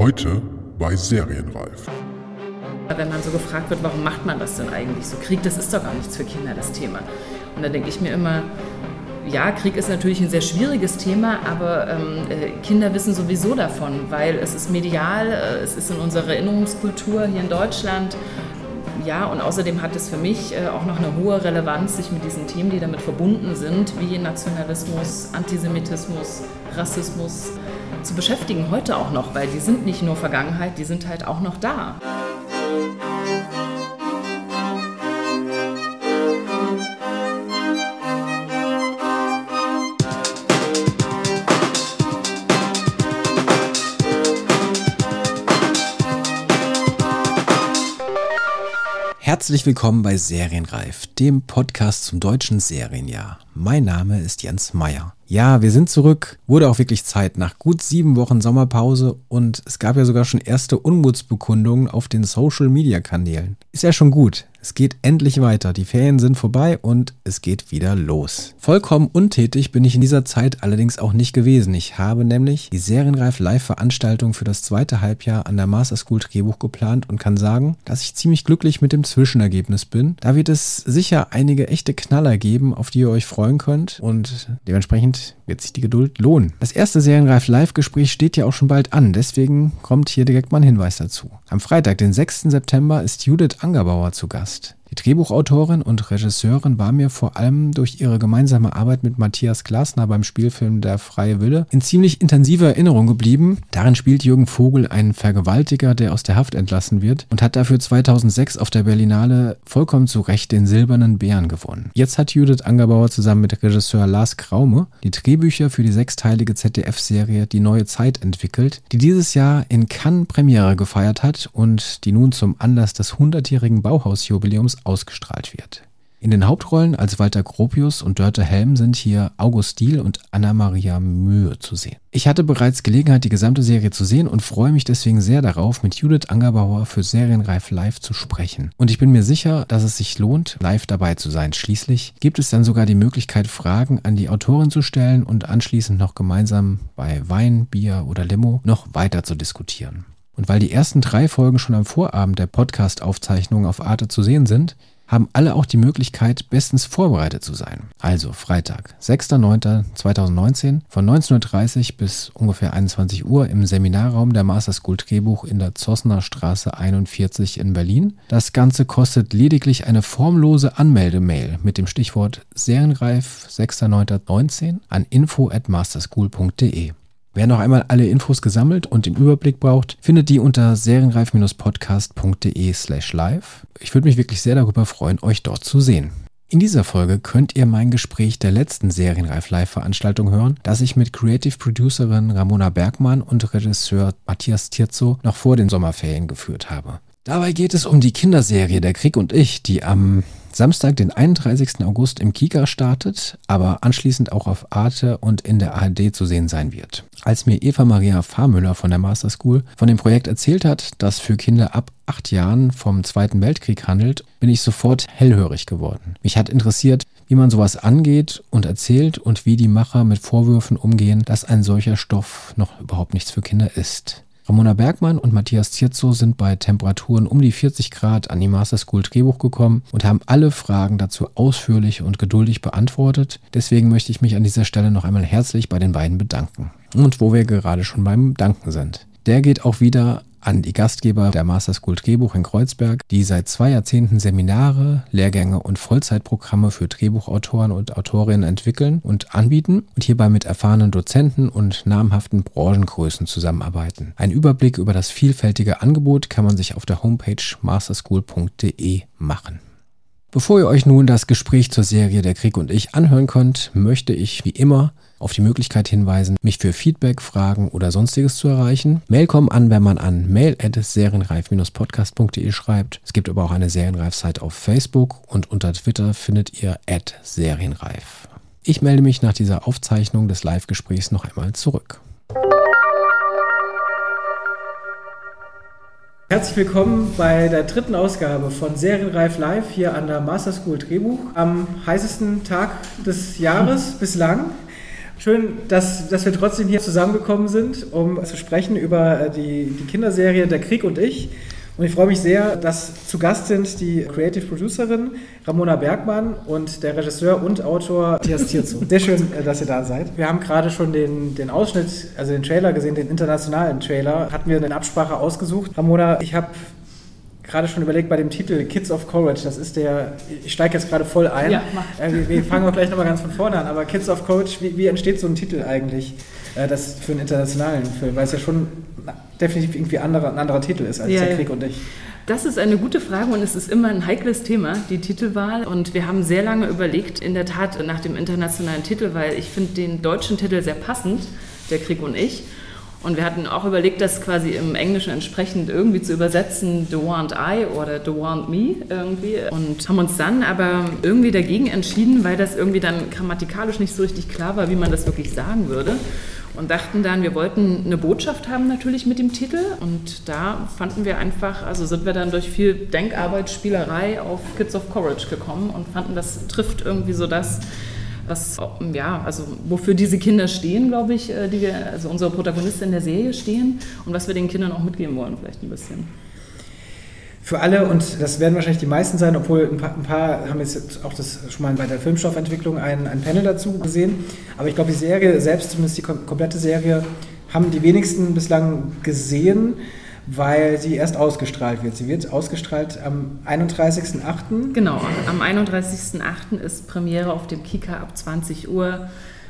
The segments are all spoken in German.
Heute bei Serienreif. Wenn man so gefragt wird, warum macht man das denn eigentlich so? Krieg, das ist doch gar nichts für Kinder, das Thema. Und da denke ich mir immer, ja, Krieg ist natürlich ein sehr schwieriges Thema, aber ähm, äh, Kinder wissen sowieso davon, weil es ist medial, äh, es ist in unserer Erinnerungskultur hier in Deutschland. Ja, und außerdem hat es für mich äh, auch noch eine hohe Relevanz, sich mit diesen Themen, die damit verbunden sind, wie Nationalismus, Antisemitismus, Rassismus, zu beschäftigen, heute auch noch, weil die sind nicht nur Vergangenheit, die sind halt auch noch da. Herzlich willkommen bei Serienreif, dem Podcast zum deutschen Serienjahr. Mein Name ist Jens Meyer. Ja, wir sind zurück. Wurde auch wirklich Zeit nach gut sieben Wochen Sommerpause und es gab ja sogar schon erste Unmutsbekundungen auf den Social Media Kanälen. Ist ja schon gut. Es geht endlich weiter. Die Ferien sind vorbei und es geht wieder los. Vollkommen untätig bin ich in dieser Zeit allerdings auch nicht gewesen. Ich habe nämlich die Serienreif Live-Veranstaltung für das zweite Halbjahr an der Master School Drehbuch geplant und kann sagen, dass ich ziemlich glücklich mit dem Zwischenergebnis bin. Da wird es sicher einige echte Knaller geben, auf die ihr euch freuen könnt und dementsprechend wird sich die Geduld lohnen. Das erste Serienreif Live-Gespräch steht ja auch schon bald an, deswegen kommt hier direkt mal ein Hinweis dazu. Am Freitag, den 6. September, ist Judith Angerbauer zu Gast. Die Drehbuchautorin und Regisseurin war mir vor allem durch ihre gemeinsame Arbeit mit Matthias Glasner beim Spielfilm Der freie Wille in ziemlich intensiver Erinnerung geblieben. Darin spielt Jürgen Vogel einen Vergewaltiger, der aus der Haft entlassen wird und hat dafür 2006 auf der Berlinale vollkommen zu Recht den Silbernen Bären gewonnen. Jetzt hat Judith Angerbauer zusammen mit Regisseur Lars Kraume die Drehbücher für die sechsteilige ZDF-Serie Die neue Zeit entwickelt, die dieses Jahr in Cannes Premiere gefeiert hat und die nun zum Anlass des 100-jährigen Bauhausjubiläums ausgestrahlt wird. In den Hauptrollen als Walter Gropius und Dörte Helm sind hier August Diel und Anna-Maria Mühe zu sehen. Ich hatte bereits Gelegenheit, die gesamte Serie zu sehen und freue mich deswegen sehr darauf, mit Judith Angerbauer für Serienreif live zu sprechen. Und ich bin mir sicher, dass es sich lohnt, live dabei zu sein. Schließlich gibt es dann sogar die Möglichkeit, Fragen an die Autorin zu stellen und anschließend noch gemeinsam bei Wein, Bier oder Limo noch weiter zu diskutieren. Und weil die ersten drei Folgen schon am Vorabend der Podcast-Aufzeichnung auf Arte zu sehen sind, haben alle auch die Möglichkeit, bestens vorbereitet zu sein. Also Freitag, 6.9.2019 von 19.30 Uhr bis ungefähr 21 Uhr im Seminarraum der Master School Drehbuch in der Zossener Straße 41 in Berlin. Das Ganze kostet lediglich eine formlose Anmeldemail mit dem Stichwort Serienreif 6.9.19 an info at masterschool.de. Wer noch einmal alle Infos gesammelt und den Überblick braucht, findet die unter serienreif-podcast.de slash live. Ich würde mich wirklich sehr darüber freuen, euch dort zu sehen. In dieser Folge könnt ihr mein Gespräch der letzten Serienreif Live-Veranstaltung hören, das ich mit Creative Producerin Ramona Bergmann und Regisseur Matthias Tirzo noch vor den Sommerferien geführt habe. Dabei geht es um die Kinderserie Der Krieg und ich, die am Samstag, den 31. August im Kika startet, aber anschließend auch auf Arte und in der ARD zu sehen sein wird. Als mir Eva Maria Fahrmüller von der Master School von dem Projekt erzählt hat, das für Kinder ab acht Jahren vom Zweiten Weltkrieg handelt, bin ich sofort hellhörig geworden. Mich hat interessiert, wie man sowas angeht und erzählt und wie die Macher mit Vorwürfen umgehen, dass ein solcher Stoff noch überhaupt nichts für Kinder ist. Ramona Bergmann und Matthias Zierzo sind bei Temperaturen um die 40 Grad an die Master School Drehbuch gekommen und haben alle Fragen dazu ausführlich und geduldig beantwortet. Deswegen möchte ich mich an dieser Stelle noch einmal herzlich bei den beiden bedanken. Und wo wir gerade schon beim Danken sind. Der geht auch wieder an die Gastgeber der Master School Drehbuch in Kreuzberg, die seit zwei Jahrzehnten Seminare, Lehrgänge und Vollzeitprogramme für Drehbuchautoren und Autorinnen entwickeln und anbieten und hierbei mit erfahrenen Dozenten und namhaften Branchengrößen zusammenarbeiten. Ein Überblick über das vielfältige Angebot kann man sich auf der Homepage masterschool.de machen. Bevor ihr euch nun das Gespräch zur Serie Der Krieg und ich anhören könnt, möchte ich wie immer auf die Möglichkeit hinweisen, mich für Feedback, Fragen oder sonstiges zu erreichen. Mail kommen an, wenn man an mail@serienreif-podcast.de schreibt. Es gibt aber auch eine Serienreif-Site auf Facebook und unter Twitter findet ihr @serienreif. Ich melde mich nach dieser Aufzeichnung des Live-Gesprächs noch einmal zurück. Herzlich willkommen bei der dritten Ausgabe von Serienreif Live hier an der Master School Drehbuch am heißesten Tag des Jahres bislang. Schön, dass, dass wir trotzdem hier zusammengekommen sind, um zu sprechen über äh, die, die Kinderserie Der Krieg und ich. Und ich freue mich sehr, dass zu Gast sind die Creative Producerin Ramona Bergmann und der Regisseur und Autor Matthias Tierzo. Sehr schön, äh, dass ihr da seid. Wir haben gerade schon den, den Ausschnitt, also den Trailer gesehen, den internationalen Trailer. Hatten wir eine Absprache ausgesucht. Ramona, ich habe gerade schon überlegt bei dem Titel Kids of Courage, das ist der, ich steige jetzt gerade voll ein. Ja. Äh, wir, fangen auch gleich nochmal ganz von vorne an, aber Kids of Courage, wie, wie entsteht so ein Titel eigentlich, äh, das für einen internationalen Film, weil es ja schon definitiv irgendwie andere, ein anderer Titel ist als ja, der Krieg ja. und ich. Das ist eine gute Frage und es ist immer ein heikles Thema, die Titelwahl. Und wir haben sehr lange überlegt, in der Tat nach dem internationalen Titel, weil ich finde den deutschen Titel sehr passend, Der Krieg und ich. Und wir hatten auch überlegt, das quasi im Englischen entsprechend irgendwie zu übersetzen, The Want I oder The Want Me irgendwie. Und haben uns dann aber irgendwie dagegen entschieden, weil das irgendwie dann grammatikalisch nicht so richtig klar war, wie man das wirklich sagen würde. Und dachten dann, wir wollten eine Botschaft haben natürlich mit dem Titel. Und da fanden wir einfach, also sind wir dann durch viel Denkarbeit, Spielerei auf Kids of Courage gekommen und fanden, das trifft irgendwie so das, was, ja, also wofür diese Kinder stehen, glaube ich, äh, die wir, also unsere Protagonisten in der Serie stehen und was wir den Kindern auch mitgeben wollen, vielleicht ein bisschen. Für alle, und das werden wahrscheinlich die meisten sein, obwohl ein paar, ein paar haben jetzt auch das schon mal bei der Filmstoffentwicklung ein, ein Panel dazu gesehen. Aber ich glaube, die Serie selbst, zumindest die komplette Serie, haben die wenigsten bislang gesehen weil sie erst ausgestrahlt wird. Sie wird ausgestrahlt am 31.08. Genau, am 31.08. ist Premiere auf dem Kika ab 20 Uhr.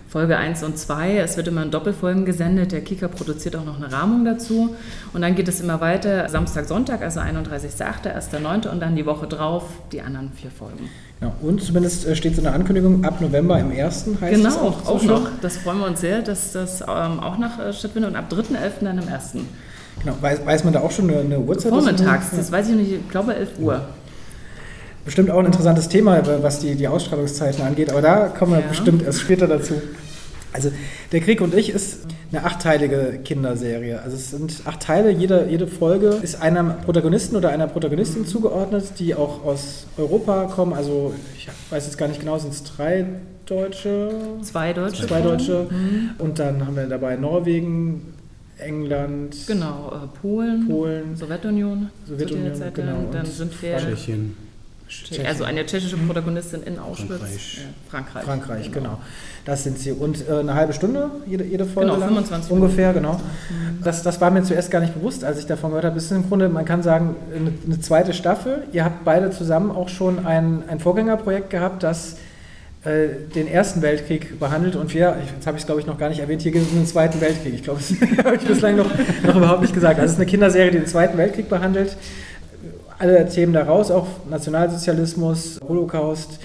Folge 1 und 2. Es wird immer in Doppelfolgen gesendet. Der Kika produziert auch noch eine Rahmung dazu. Und dann geht es immer weiter. Samstag, Sonntag, also 31.08., 1.9. und dann die Woche drauf die anderen vier Folgen. Ja, und zumindest äh, steht so eine Ankündigung ab November im ersten heißt Genau, das auch, auch noch. Das freuen wir uns sehr, dass das ähm, auch noch äh, stattfindet und ab 3.11. dann im ersten. Genau. Weiß, weiß man da auch schon eine, eine Uhrzeit? Vormittags, das weiß ich nicht, ich glaube 11 Uhr. Bestimmt auch ein interessantes Thema, was die, die Ausstrahlungszeiten angeht, aber da kommen wir ja. bestimmt erst später dazu. Also Der Krieg und ich ist eine achtteilige Kinderserie. Also es sind acht Teile, jede, jede Folge ist einem Protagonisten oder einer Protagonistin zugeordnet, die auch aus Europa kommen. Also ich weiß jetzt gar nicht genau, sind es drei Deutsche? Zwei Deutsche. Zwei Deutsche. Mhm. Und dann haben wir dabei Norwegen, England. Genau, äh, Polen, Polen, Sowjetunion. Sowjetunion, Zeit genau. Dann sind wir. Tschechien. Also eine tschechische Protagonistin in Auschwitz. Frankreich. Ja, Frankreich. Frankreich, genau. genau. Das sind sie. Und äh, eine halbe Stunde, jede, jede Folge genau, 25 lang? Ungefähr, genau. Mhm. Das, das war mir zuerst gar nicht bewusst, als ich davon gehört habe. Es ist im Grunde, man kann sagen, eine, eine zweite Staffel. Ihr habt beide zusammen auch schon ein, ein Vorgängerprojekt gehabt, das äh, den Ersten Weltkrieg behandelt und wir, jetzt habe ich es glaube ich noch gar nicht erwähnt, hier geht es um den Zweiten Weltkrieg. Ich glaube, das habe ich bislang noch, noch überhaupt nicht gesagt. Also es ist eine Kinderserie, die den Zweiten Weltkrieg behandelt. Alle Themen daraus, auch Nationalsozialismus, Holocaust,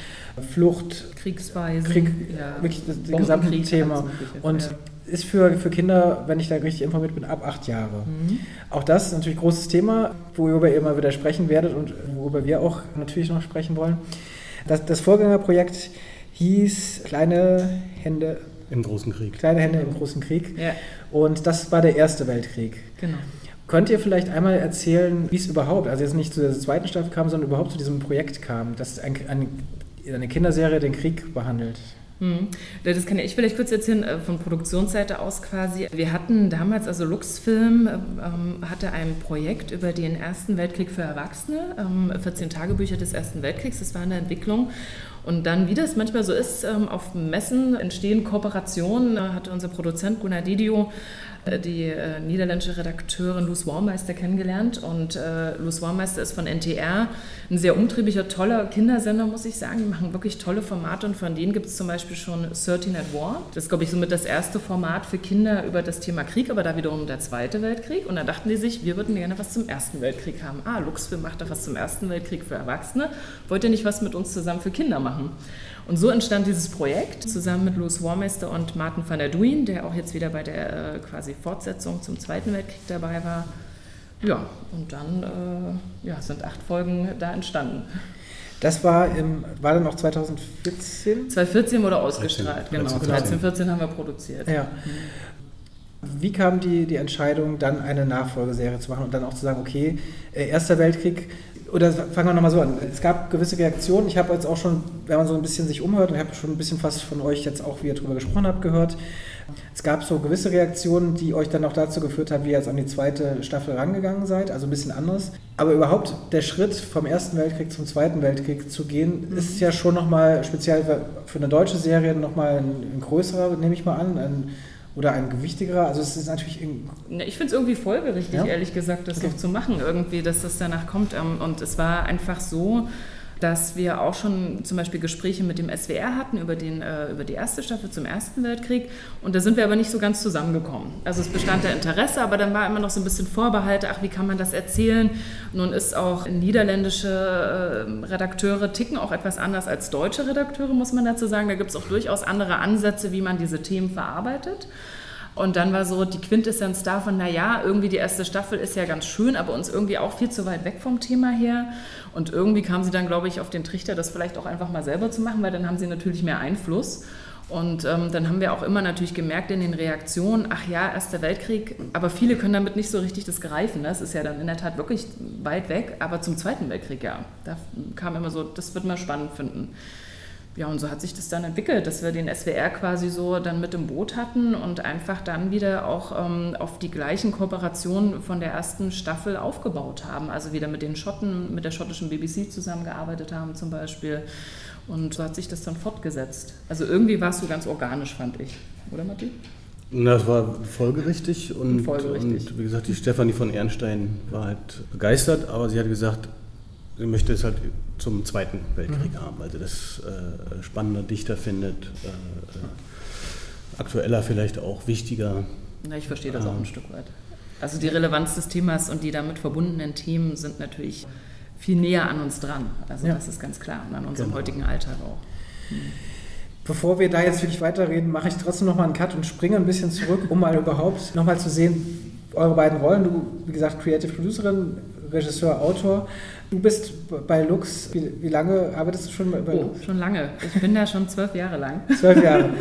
Flucht, Kriegsweise, Krieg, ja. wirklich das, das gesamte Thema. Und ja. ist für, für Kinder, wenn ich da richtig informiert bin, ab acht Jahre. Mhm. Auch das ist natürlich ein großes Thema, worüber ihr immer wieder sprechen werdet und worüber wir auch natürlich noch sprechen wollen. Das, das Vorgängerprojekt hieß Kleine Hände im Großen Krieg. Kleine Hände im Großen Krieg. Ja. Und das war der Erste Weltkrieg. Genau. Könnt ihr vielleicht einmal erzählen, wie es überhaupt, also jetzt nicht zu der zweiten Staffel kam, sondern überhaupt zu diesem Projekt kam, das ein, ein, eine Kinderserie den Krieg behandelt? Hm. Das kann ich vielleicht kurz erzählen, äh, von Produktionsseite aus quasi. Wir hatten damals, also Luxfilm ähm, hatte ein Projekt über den Ersten Weltkrieg für Erwachsene, ähm, 14 Tagebücher des Ersten Weltkriegs, das war eine Entwicklung. Und dann, wie das manchmal so ist, ähm, auf Messen entstehen Kooperationen, da hatte unser Produzent Gunnar Didio äh, die äh, niederländische Redakteurin Luz Warmeister kennengelernt. Und äh, Luz Warmeister ist von NTR ein sehr umtriebiger, toller Kindersender, muss ich sagen. Die machen wirklich tolle Formate und von denen gibt es zum Beispiel schon 13 at War. Das ist, glaube ich, somit das erste Format für Kinder über das Thema Krieg, aber da wiederum der Zweite Weltkrieg. Und da dachten die sich, wir würden gerne was zum Ersten Weltkrieg haben. Ah, Luxfilm macht doch was zum Ersten Weltkrieg für Erwachsene. Wollt ihr nicht was mit uns zusammen für Kinder machen? Und so entstand dieses Projekt zusammen mit Louis Warmeister und Martin van der Duin, der auch jetzt wieder bei der äh, quasi Fortsetzung zum Zweiten Weltkrieg dabei war. Ja, und dann äh, ja, sind acht Folgen da entstanden. Das war, im, war dann auch 2014? 2014 wurde ausgestrahlt, 13, genau. 13, 14 haben wir produziert. Ja. Wie kam die, die Entscheidung, dann eine Nachfolgeserie zu machen und dann auch zu sagen, okay, äh, Erster Weltkrieg oder fangen wir nochmal so an. Es gab gewisse Reaktionen. Ich habe jetzt auch schon, wenn man so ein bisschen sich umhört, und ich habe schon ein bisschen was von euch jetzt auch, wie ihr darüber gesprochen habt, gehört. Es gab so gewisse Reaktionen, die euch dann auch dazu geführt haben, wie ihr jetzt an die zweite Staffel rangegangen seid, also ein bisschen anders. Aber überhaupt der Schritt vom Ersten Weltkrieg zum Zweiten Weltkrieg zu gehen, mhm. ist ja schon nochmal speziell für eine deutsche Serie nochmal ein, ein größerer, nehme ich mal an, ein, oder ein gewichtigerer? Also es ist natürlich... Ich finde es irgendwie folgerichtig, ja? ehrlich gesagt, das okay. noch zu machen, irgendwie, dass das danach kommt. Ähm, und es war einfach so, dass wir auch schon zum Beispiel Gespräche mit dem SWR hatten über, den, äh, über die erste Staffel zum Ersten Weltkrieg. Und da sind wir aber nicht so ganz zusammengekommen. Also es bestand da Interesse, aber dann war immer noch so ein bisschen Vorbehalte, ach, wie kann man das erzählen? Nun ist auch niederländische äh, Redakteure ticken auch etwas anders als deutsche Redakteure, muss man dazu sagen. Da gibt es auch durchaus andere Ansätze, wie man diese Themen verarbeitet. Und dann war so die Quintessenz davon, naja, irgendwie die erste Staffel ist ja ganz schön, aber uns irgendwie auch viel zu weit weg vom Thema her. Und irgendwie kam sie dann, glaube ich, auf den Trichter, das vielleicht auch einfach mal selber zu machen, weil dann haben sie natürlich mehr Einfluss. Und ähm, dann haben wir auch immer natürlich gemerkt in den Reaktionen, ach ja, Erster Weltkrieg, aber viele können damit nicht so richtig das greifen. Das ist ja dann in der Tat wirklich weit weg, aber zum Zweiten Weltkrieg ja. Da kam immer so, das wird man spannend finden ja, und so hat sich das dann entwickelt, dass wir den SWR quasi so dann mit im Boot hatten und einfach dann wieder auch ähm, auf die gleichen Kooperationen von der ersten Staffel aufgebaut haben. Also wieder mit den Schotten, mit der schottischen BBC zusammengearbeitet haben zum Beispiel. Und so hat sich das dann fortgesetzt. Also irgendwie war es so ganz organisch, fand ich. Oder Matti? Das war folgerichtig und, folgerichtig. und wie gesagt, die Stefanie von Ehrenstein war halt begeistert, aber sie hat gesagt, sie möchte es halt zum Zweiten Weltkrieg mhm. haben, weil sie das äh, spannender, dichter findet, äh, äh, aktueller vielleicht auch, wichtiger. Na, ich verstehe das auch ein ähm. Stück weit. Also die Relevanz des Themas und die damit verbundenen Themen sind natürlich viel näher an uns dran. Also ja. das ist ganz klar und an unserem genau. heutigen Alltag auch. Hm. Bevor wir da jetzt wirklich weiterreden, mache ich trotzdem nochmal einen Cut und springe ein bisschen zurück, um mal überhaupt nochmal zu sehen, eure beiden Rollen. Du, wie gesagt, Creative Producerin, Regisseur, Autor. Du bist bei Lux, wie, wie, lange arbeitest du schon bei oh, Lux? Schon lange. Ich bin da schon zwölf Jahre lang. Zwölf Jahre.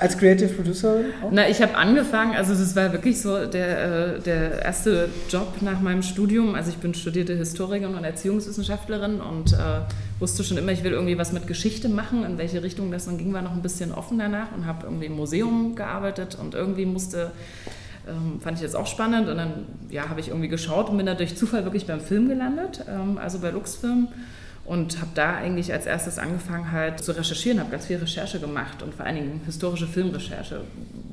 Als Creative Producer auch? Na, ich habe angefangen, also es war wirklich so der, äh, der erste Job nach meinem Studium. Also ich bin studierte Historikerin und Erziehungswissenschaftlerin und äh, wusste schon immer, ich will irgendwie was mit Geschichte machen. In welche Richtung das dann ging, war noch ein bisschen offen danach und habe irgendwie im Museum gearbeitet und irgendwie musste ähm, fand ich jetzt auch spannend und dann ja, habe ich irgendwie geschaut und bin da durch Zufall wirklich beim Film gelandet, ähm, also bei Luxfilm und habe da eigentlich als erstes angefangen halt zu recherchieren, habe ganz viel Recherche gemacht und vor allen Dingen historische Filmrecherche,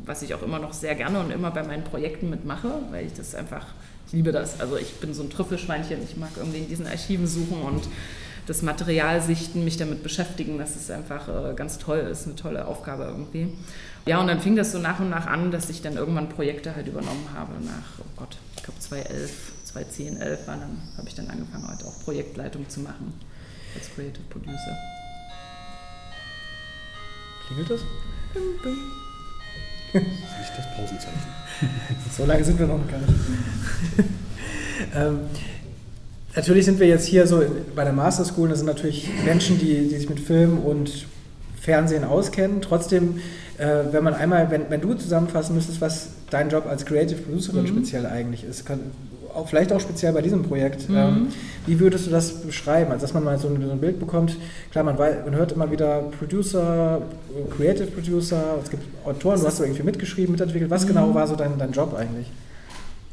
was ich auch immer noch sehr gerne und immer bei meinen Projekten mitmache, weil ich das einfach, ich liebe das. Also ich bin so ein Trüffelschweinchen, ich mag irgendwie in diesen Archiven suchen und das Material sichten, mich damit beschäftigen, dass es einfach äh, ganz toll ist, eine tolle Aufgabe irgendwie. Ja, und dann fing das so nach und nach an, dass ich dann irgendwann Projekte halt übernommen habe nach, oh Gott, ich glaube 2011, 2010, 11 war dann, habe ich dann angefangen, halt auch Projektleitung zu machen als Creative Producer. Klingelt das? Bing, bing. Das ist nicht das Pausenzeichen. so lange sind wir noch gar nicht. ähm, natürlich sind wir jetzt hier so bei der Master School, das sind natürlich Menschen, die, die sich mit Film und Fernsehen auskennen. Trotzdem äh, wenn man einmal, wenn, wenn du zusammenfassen müsstest, was dein Job als Creative Producerin mhm. speziell eigentlich ist, kann, auch, vielleicht auch speziell bei diesem Projekt, mhm. ähm, wie würdest du das beschreiben? Also, dass man mal so ein, so ein Bild bekommt, klar, man, weiß, man hört immer wieder Producer, Creative Producer, es gibt Autoren, du hast so irgendwie mitgeschrieben, mitentwickelt. Was genau mhm. genau war so dein, dein Job eigentlich?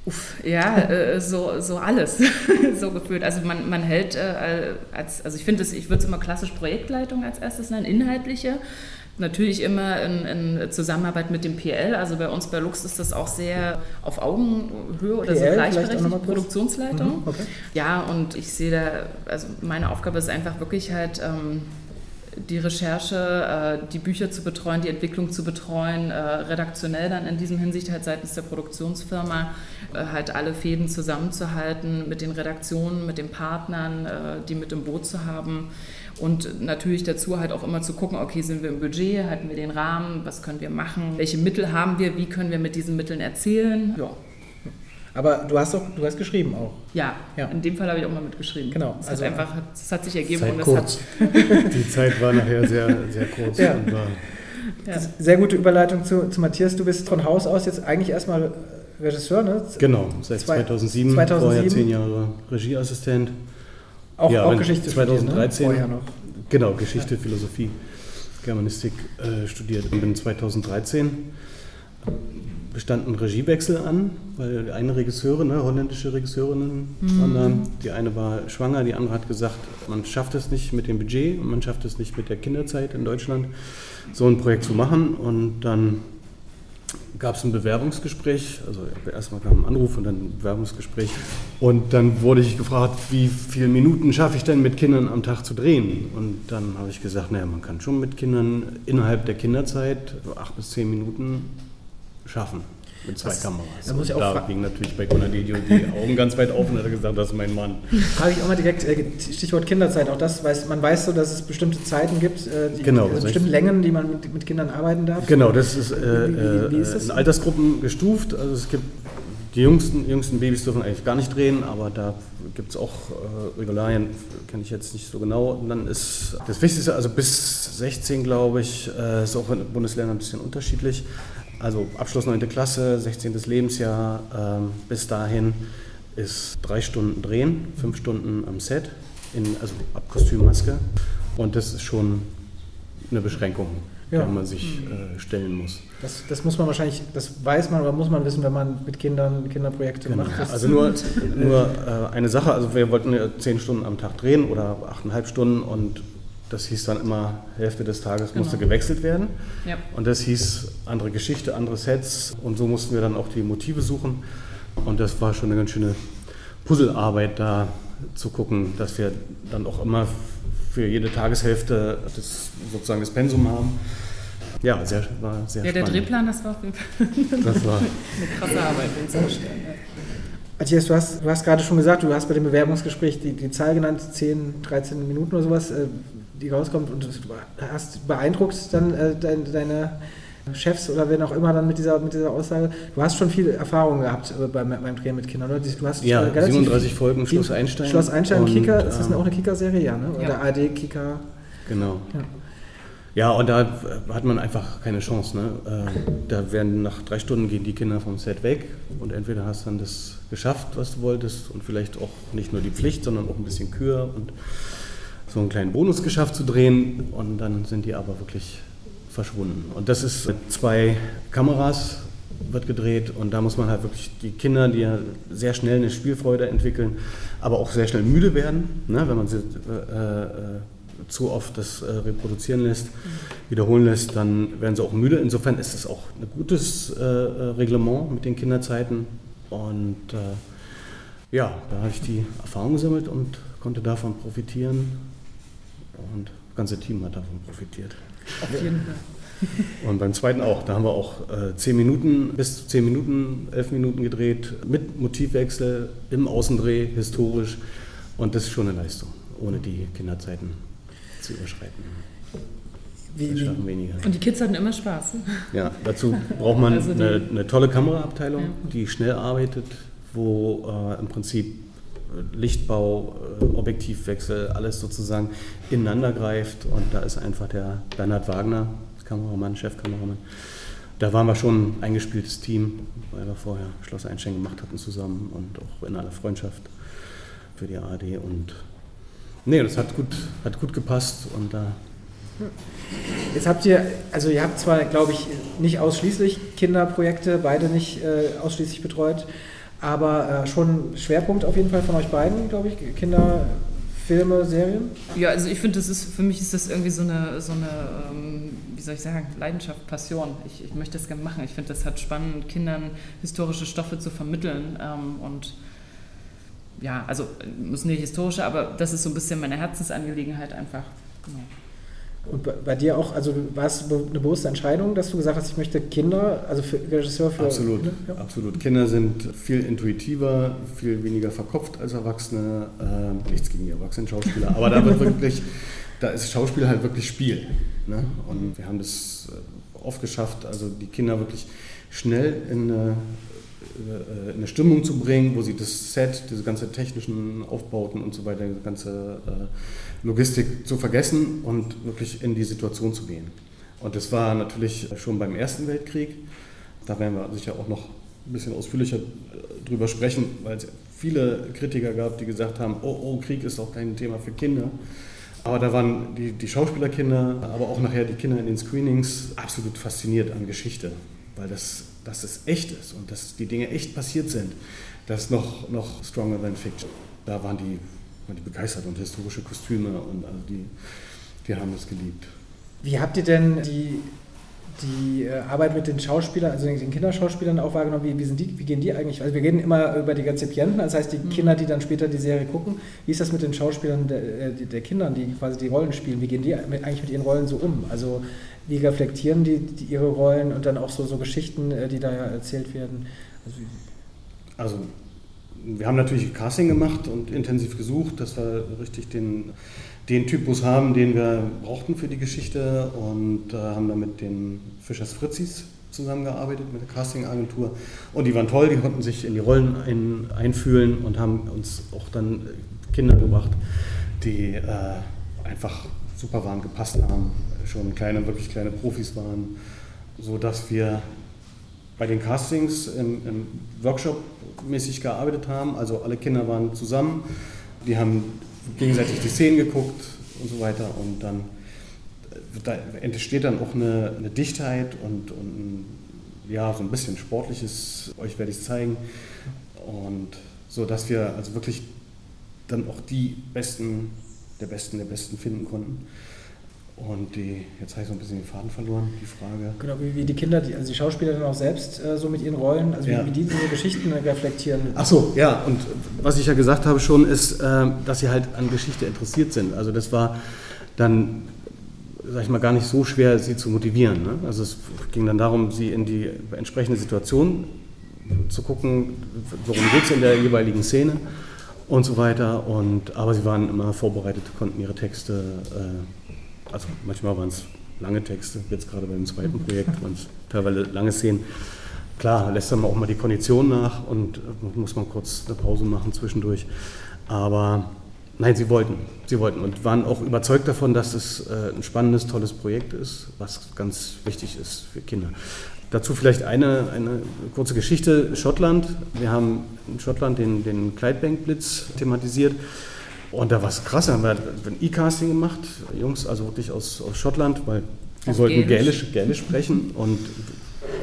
Uff, ja, äh, so, so alles, so gefühlt. Also man, man hält äh, als, also ich finde ich würde es immer klassisch Projektleitung als erstes nennen, inhaltliche. Natürlich immer in, in, Zusammenarbeit mit dem PL. Also bei uns bei Lux ist das auch sehr auf Augenhöhe oder PL, so gleichberechtigt. Produktionsleitung. Mhm, okay. Ja, und ich sehe da, also meine Aufgabe ist einfach wirklich halt. Ähm, die Recherche, äh, die Bücher zu betreuen, die Entwicklung zu betreuen, äh, redaktionell dann in diesem Hinsicht halt seitens der Produktionsfirma äh, halt alle Fäden zusammenzuhalten, mit den Redaktionen, mit den Partnern, die mit im Boot zu haben und natürlich dazu halt auch immer zu gucken, okay, sind wir im Budget, halten wir den Rahmen, was können wir machen, welche Mittel haben wir, wie können wir mit diesen Mitteln erzählen. Ja. Aber du hast doch, du hast geschrieben auch. Ja, ja. in dem Fall habe ich auch mal mitgeschrieben. Genau. Es also hat einfach, es hat sich ergeben Zeit und kurz. Hat Die Zeit war nachher sehr, sehr kurz ja. und war. Ja. Sehr gute Überleitung zu, zu Matthias. Du bist von Haus aus jetzt eigentlich erstmal Regisseur, ne? Genau, seit 2007, 2007. vorher zehn Jahre Regieassistent Auch, ja, auch Geschichte 2013, studiert, ne? noch. Genau, Geschichte, ja. Philosophie, Germanistik äh, studiert und bin 2013 bestand ein Regiewechsel an, weil eine Regisseurin, ne, holländische Regisseurinnen, mhm. die eine war schwanger, die andere hat gesagt, man schafft es nicht mit dem Budget und man schafft es nicht mit der Kinderzeit in Deutschland, so ein Projekt zu machen. Und dann gab es ein Bewerbungsgespräch, also erstmal kam ein Anruf und dann ein Bewerbungsgespräch. Und dann wurde ich gefragt, wie viele Minuten schaffe ich denn mit Kindern am Tag zu drehen? Und dann habe ich gesagt, naja, man kann schon mit Kindern innerhalb der Kinderzeit so acht bis zehn Minuten schaffen. Mit zwei das, Kameras. Da, muss ich auch da ging natürlich bei Conadedio die Augen ganz weit auf und hat gesagt, das ist mein Mann. Frage ich auch mal direkt, äh, Stichwort Kinderzeit, auch das weiß, man weiß so, dass es bestimmte Zeiten gibt, äh, die, genau, also bestimmte Längen, die man mit, mit, Kindern arbeiten darf. Genau, das ist, äh, wie, wie, wie ist das? in Altersgruppen gestuft. Also es gibt die jüngsten, jüngsten Babys dürfen eigentlich gar nicht drehen, aber da gibt es auch äh, Regularien, kenne ich jetzt nicht so genau. Und dann ist das Wichtigste, also bis 16, glaube ich, äh, ist auch in Bundesländern ein bisschen unterschiedlich. Also Abschluss 9. Klasse, 16. Lebensjahr, ähm, bis dahin ist drei Stunden drehen, fünf Stunden am Set, in, also ab Kostümmaske. Und das ist schon eine Beschränkung, ja. der man sich äh, stellen muss. Das, das, muss man wahrscheinlich, das weiß man oder muss man wissen, wenn man mit Kindern Kinderprojekte genau. macht. Also nur, nur äh, eine Sache, also wir wollten ja zehn Stunden am Tag drehen oder achteinhalb Stunden und das hieß dann immer, Hälfte des Tages genau. musste gewechselt werden. Ja. Und das hieß andere Geschichte, andere Sets. Und so mussten wir dann auch die Motive suchen. Und das war schon eine ganz schöne Puzzlearbeit da zu gucken, dass wir dann auch immer für jede Tageshälfte das, sozusagen das Pensum haben. Ja, sehr, war sehr Ja, der spannend. Drehplan, das war auf jeden Fall das war eine krasse Arbeit, den zu erstellen. Matthias, du hast, du hast gerade schon gesagt, du hast bei dem Bewerbungsgespräch die, die Zahl genannt, 10, 13 Minuten oder sowas. Äh, die rauskommt und du hast beeindruckt dann äh, deine, deine Chefs oder wen auch immer dann mit dieser, mit dieser Aussage. Du hast schon viel Erfahrung gehabt äh, beim, beim Drehen mit Kindern, oder? Du hast ja, äh, 37 Folgen, Schloss Einstein. Schloss Einstein, und, Kicker, ist das ähm, auch eine Kicker-Serie? Ja, ne? Oder ja. AD, Kicker. Genau. Ja. Ja, und da hat man einfach keine Chance. Ne? Äh, da werden nach drei Stunden gehen die Kinder vom Set weg und entweder hast du dann das geschafft, was du wolltest und vielleicht auch nicht nur die Pflicht, sondern auch ein bisschen Kür und so einen kleinen Bonus geschafft zu drehen und dann sind die aber wirklich verschwunden. Und das ist mit zwei Kameras wird gedreht und da muss man halt wirklich die Kinder, die ja sehr schnell eine Spielfreude entwickeln, aber auch sehr schnell müde werden, ne, wenn man sie äh, äh, zu oft das äh, reproduzieren lässt, wiederholen lässt, dann werden sie auch müde. Insofern ist es auch ein gutes äh, äh, Reglement mit den Kinderzeiten und äh, ja, da habe ich die Erfahrung gesammelt und konnte davon profitieren und das ganze Team hat davon profitiert. Auf jeden Fall. Und beim zweiten auch. Da haben wir auch äh, 10 Minuten, bis zu 10 Minuten, 11 Minuten gedreht, mit Motivwechsel, im Außendreh, historisch. Und das ist schon eine Leistung, ohne die Kinderzeiten zu überschreiten. Wie. Und die Kids hatten immer Spaß. Ja, dazu braucht man also eine, eine, tolle Kameraabteilung, ja. die schnell arbeitet, wo äh, im Prinzip Lichtbau, äh, Objektivwechsel, alles sozusagen ineinander greift. Und da ist einfach der Bernhard Wagner, Kameramann, Chefkameramann. Da waren wir schon ein eingespieltes Team, weil wir vorher Schloss Einstein gemacht hatten zusammen und auch in aller Freundschaft für die ARD. Und nee, das hat gut, hat gut gepasst und da. Jetzt habt ihr, also ihr habt zwar, glaube ich, nicht ausschließlich Kinderprojekte, beide nicht äh, ausschließlich betreut. Aber äh, schon Schwerpunkt auf jeden Fall von euch beiden, glaube ich, Kinder. Filme, Serien? Ja, also ich finde, das ist für mich ist das irgendwie so eine, so eine ähm, wie soll ich sagen, Leidenschaft, Passion. Ich, ich möchte das gerne machen. Ich finde, das hat spannend, Kindern historische Stoffe zu vermitteln. Ähm, und ja, also müssen nicht historische, aber das ist so ein bisschen meine Herzensangelegenheit einfach. Genau. Und bei dir auch, also war es eine bewusste Entscheidung, dass du gesagt hast, ich möchte Kinder, also für Regisseur für. Absolut, ne? ja. absolut. Kinder sind viel intuitiver, viel weniger verkopft als Erwachsene. Äh, nichts gegen die Erwachsenen-Schauspieler, aber da wird wirklich, da ist Schauspiel halt wirklich Spiel. Ne? Und wir haben das äh, oft geschafft, also die Kinder wirklich schnell in eine, äh, in eine Stimmung zu bringen, wo sie das Set, diese ganzen technischen Aufbauten und so weiter, diese ganze äh, Logistik zu vergessen und wirklich in die Situation zu gehen. Und das war natürlich schon beim Ersten Weltkrieg. Da werden wir sicher auch noch ein bisschen ausführlicher äh, drüber sprechen, weil es viele Kritiker gab, die gesagt haben, oh, oh, Krieg ist auch kein Thema für Kinder. Aber da waren die, die Schauspielerkinder, aber auch nachher die Kinder in den Screenings absolut fasziniert an Geschichte, weil das, dass es echt ist und dass die Dinge echt passiert sind. Das ist noch, noch stronger than fiction. Da waren die, waren die begeistert und historische Kostüme und also die, die haben das geliebt. Wie habt ihr denn die die äh, Arbeit mit den Schauspielern, also den Kinderschauspielern auch wahrgenommen? Wie, wie, sind die, wie gehen die eigentlich? Also wir reden immer über die Rezipienten, das heißt die mhm. Kinder, die dann später die Serie gucken. Wie ist das mit den Schauspielern der, äh, der Kindern, die quasi die Rollen spielen? Wie gehen die eigentlich mit ihren Rollen so um? Also wie reflektieren die, die ihre Rollen und dann auch so, so Geschichten, äh, die da erzählt werden? Also, also wir haben natürlich Casting gemacht und intensiv gesucht, dass wir richtig den den Typus haben, den wir brauchten für die Geschichte und äh, haben dann mit den Fischers Fritzis zusammengearbeitet, mit der Castingagentur. Und die waren toll, die konnten sich in die Rollen ein, einfühlen und haben uns auch dann Kinder gebracht, die äh, einfach super waren, gepasst haben, schon kleine, wirklich kleine Profis waren, sodass wir bei den Castings im, im Workshop mäßig gearbeitet haben. Also alle Kinder waren zusammen, die haben gegenseitig die Szenen geguckt und so weiter und dann da entsteht dann auch eine, eine Dichtheit und, und ja, so ein bisschen Sportliches, euch werde ich es zeigen. Und so, dass wir also wirklich dann auch die Besten der Besten der Besten finden konnten. Und die, jetzt habe ich so ein bisschen den Faden verloren, die Frage. Genau, wie, wie die Kinder, die, also die Schauspieler dann auch selbst äh, so mit ihren Rollen, also ja. wie, wie die diese Geschichten reflektieren. Ach so, ja, und was ich ja gesagt habe schon, ist, äh, dass sie halt an Geschichte interessiert sind. Also das war dann, sag ich mal, gar nicht so schwer, sie zu motivieren. Ne? Also es ging dann darum, sie in die entsprechende Situation zu gucken, worum geht es in der jeweiligen Szene und so weiter. Und, aber sie waren immer vorbereitet, konnten ihre Texte äh, also manchmal waren es lange Texte, jetzt gerade beim zweiten Projekt waren es teilweise lange Szenen. Klar, lässt dann auch mal die Kondition nach und äh, muss man kurz eine Pause machen zwischendurch. Aber nein, sie wollten, sie wollten und waren auch überzeugt davon, dass es äh, ein spannendes, tolles Projekt ist, was ganz wichtig ist für Kinder. Dazu vielleicht eine, eine kurze Geschichte. Schottland. Wir haben in Schottland den, den Clydebank-Blitz thematisiert. Und da war es krass, da haben wir ein E-Casting gemacht, Jungs, also wirklich aus, aus Schottland, weil die sollten Gälisch, Gälisch sprechen und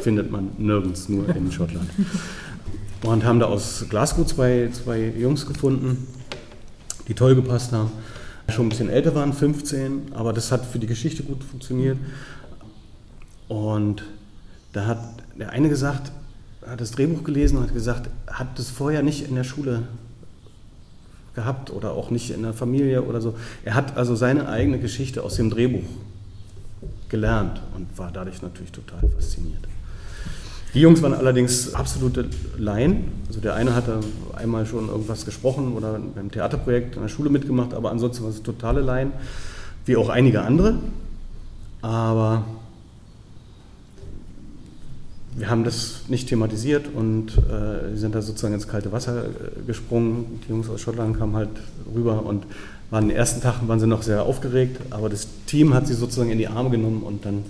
findet man nirgends, nur in Schottland. Und haben da aus Glasgow zwei, zwei Jungs gefunden, die toll gepasst haben. Schon ein bisschen älter waren, 15, aber das hat für die Geschichte gut funktioniert. Und da hat der eine gesagt, hat das Drehbuch gelesen und hat gesagt, hat das vorher nicht in der Schule gehabt oder auch nicht in der Familie oder so. Er hat also seine eigene Geschichte aus dem Drehbuch gelernt und war dadurch natürlich total fasziniert. Die Jungs waren allerdings absolute Laien. Also der eine hatte einmal schon irgendwas gesprochen oder beim Theaterprojekt in der Schule mitgemacht, aber ansonsten war es totale Laien, wie auch einige andere. Aber wir haben das nicht thematisiert und äh, sind da sozusagen ins kalte Wasser äh, gesprungen. Die Jungs aus Schottland kamen halt rüber und waren den ersten Tag waren sie noch sehr aufgeregt, aber das Team hat sie sozusagen in die Arme genommen und dann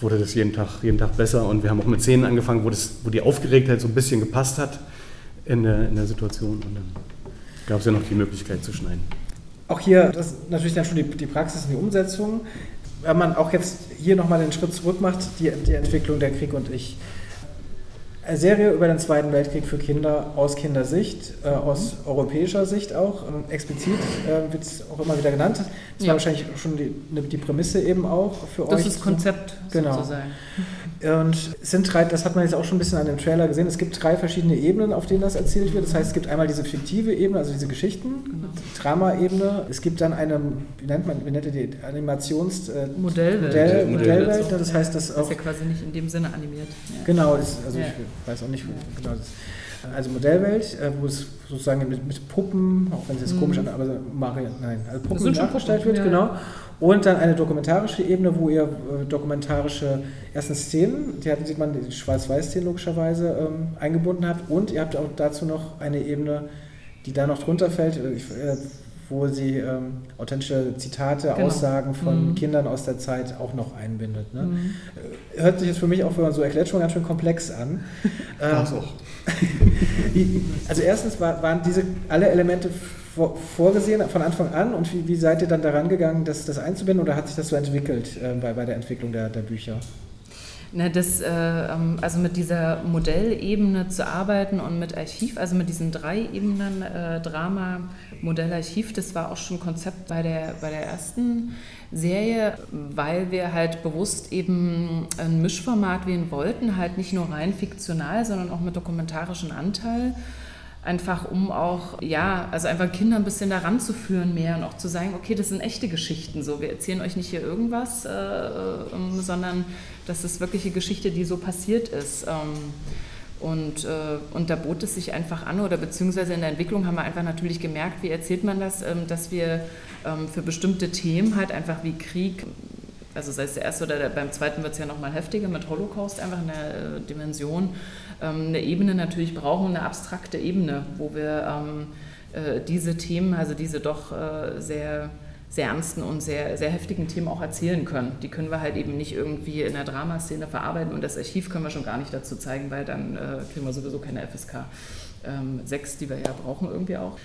wurde das jeden Tag, jeden Tag besser und wir haben auch mit Szenen angefangen, wo, das, wo die Aufgeregtheit so ein bisschen gepasst hat in der, in der Situation und dann gab es ja noch die Möglichkeit zu schneiden. Auch hier, das ist natürlich dann schon die, die Praxis und die Umsetzung wenn man auch jetzt hier nochmal den Schritt zurück macht, die, die Entwicklung der Krieg und ich. Eine Serie über den Zweiten Weltkrieg für Kinder aus Kindersicht, äh, aus europäischer Sicht auch. Ähm, explizit äh, wird es auch immer wieder genannt. Das ja. war wahrscheinlich schon die, ne, die, Prämisse eben auch für das euch. Das ist Konzept genau. sozusagen. Und es sind drei, das hat man jetzt auch schon ein bisschen an dem Trailer gesehen, es gibt drei verschiedene Ebenen, auf denen das erzählt wird. Das heißt, es gibt einmal diese fiktive Ebene, also diese Geschichten. Drama-Ebene. Es gibt dann eine, wie nennt man, wie nennt ihr die, Animations... Äh, Modellwelt. Modell, Modellwelt. Das heißt, das, das ist ja quasi nicht in dem Sinne animiert. Ja. Genau, das, also ja. ich weiß auch nicht, genau das also Modellwelt, äh, wo es sozusagen mit, mit Puppen, auch wenn es jetzt mhm. komisch an, aber Mario, nein, also Puppen nachgestellt wird, ja. genau. Und dann eine dokumentarische Ebene, wo ihr äh, dokumentarische ersten Szenen, die sieht man die Schwarz-Weiß-Szenen logischerweise ähm, eingebunden habt. Und ihr habt auch dazu noch eine Ebene, die da noch drunter fällt. Äh, äh, wo sie ähm, authentische Zitate, genau. Aussagen von mhm. Kindern aus der Zeit auch noch einbindet. Ne? Mhm. Äh, hört sich jetzt für mich auch, wenn man so erklärt, schon ganz schön komplex an. ähm, auch. also erstens war, waren diese alle Elemente vorgesehen von Anfang an und wie, wie seid ihr dann daran gegangen, das, das einzubinden oder hat sich das so entwickelt äh, bei, bei der Entwicklung der, der Bücher? Na, das, äh, ähm, also mit dieser Modellebene zu arbeiten und mit Archiv, also mit diesen drei Ebenen, äh, Drama, Modell, Archiv, das war auch schon Konzept bei der, bei der ersten Serie, weil wir halt bewusst eben ein Mischformat wählen wollten, halt nicht nur rein fiktional, sondern auch mit dokumentarischem Anteil einfach um auch, ja, also einfach Kinder ein bisschen daran zu führen mehr und auch zu sagen, okay, das sind echte Geschichten, so, wir erzählen euch nicht hier irgendwas, äh, äh, sondern das ist wirklich eine Geschichte, die so passiert ist. Ähm, und, äh, und da bot es sich einfach an, oder beziehungsweise in der Entwicklung haben wir einfach natürlich gemerkt, wie erzählt man das, ähm, dass wir ähm, für bestimmte Themen halt einfach wie Krieg, also sei es der erste oder der, beim zweiten wird es ja nochmal heftiger mit Holocaust, einfach in der äh, Dimension, ähm, eine Ebene natürlich brauchen, eine abstrakte Ebene, wo wir ähm, äh, diese Themen, also diese doch äh, sehr sehr ernsten und sehr, sehr heftigen Themen auch erzählen können. Die können wir halt eben nicht irgendwie in der Dramaszene verarbeiten und das Archiv können wir schon gar nicht dazu zeigen, weil dann äh, kriegen wir sowieso keine FSK ähm, 6, die wir ja brauchen irgendwie auch.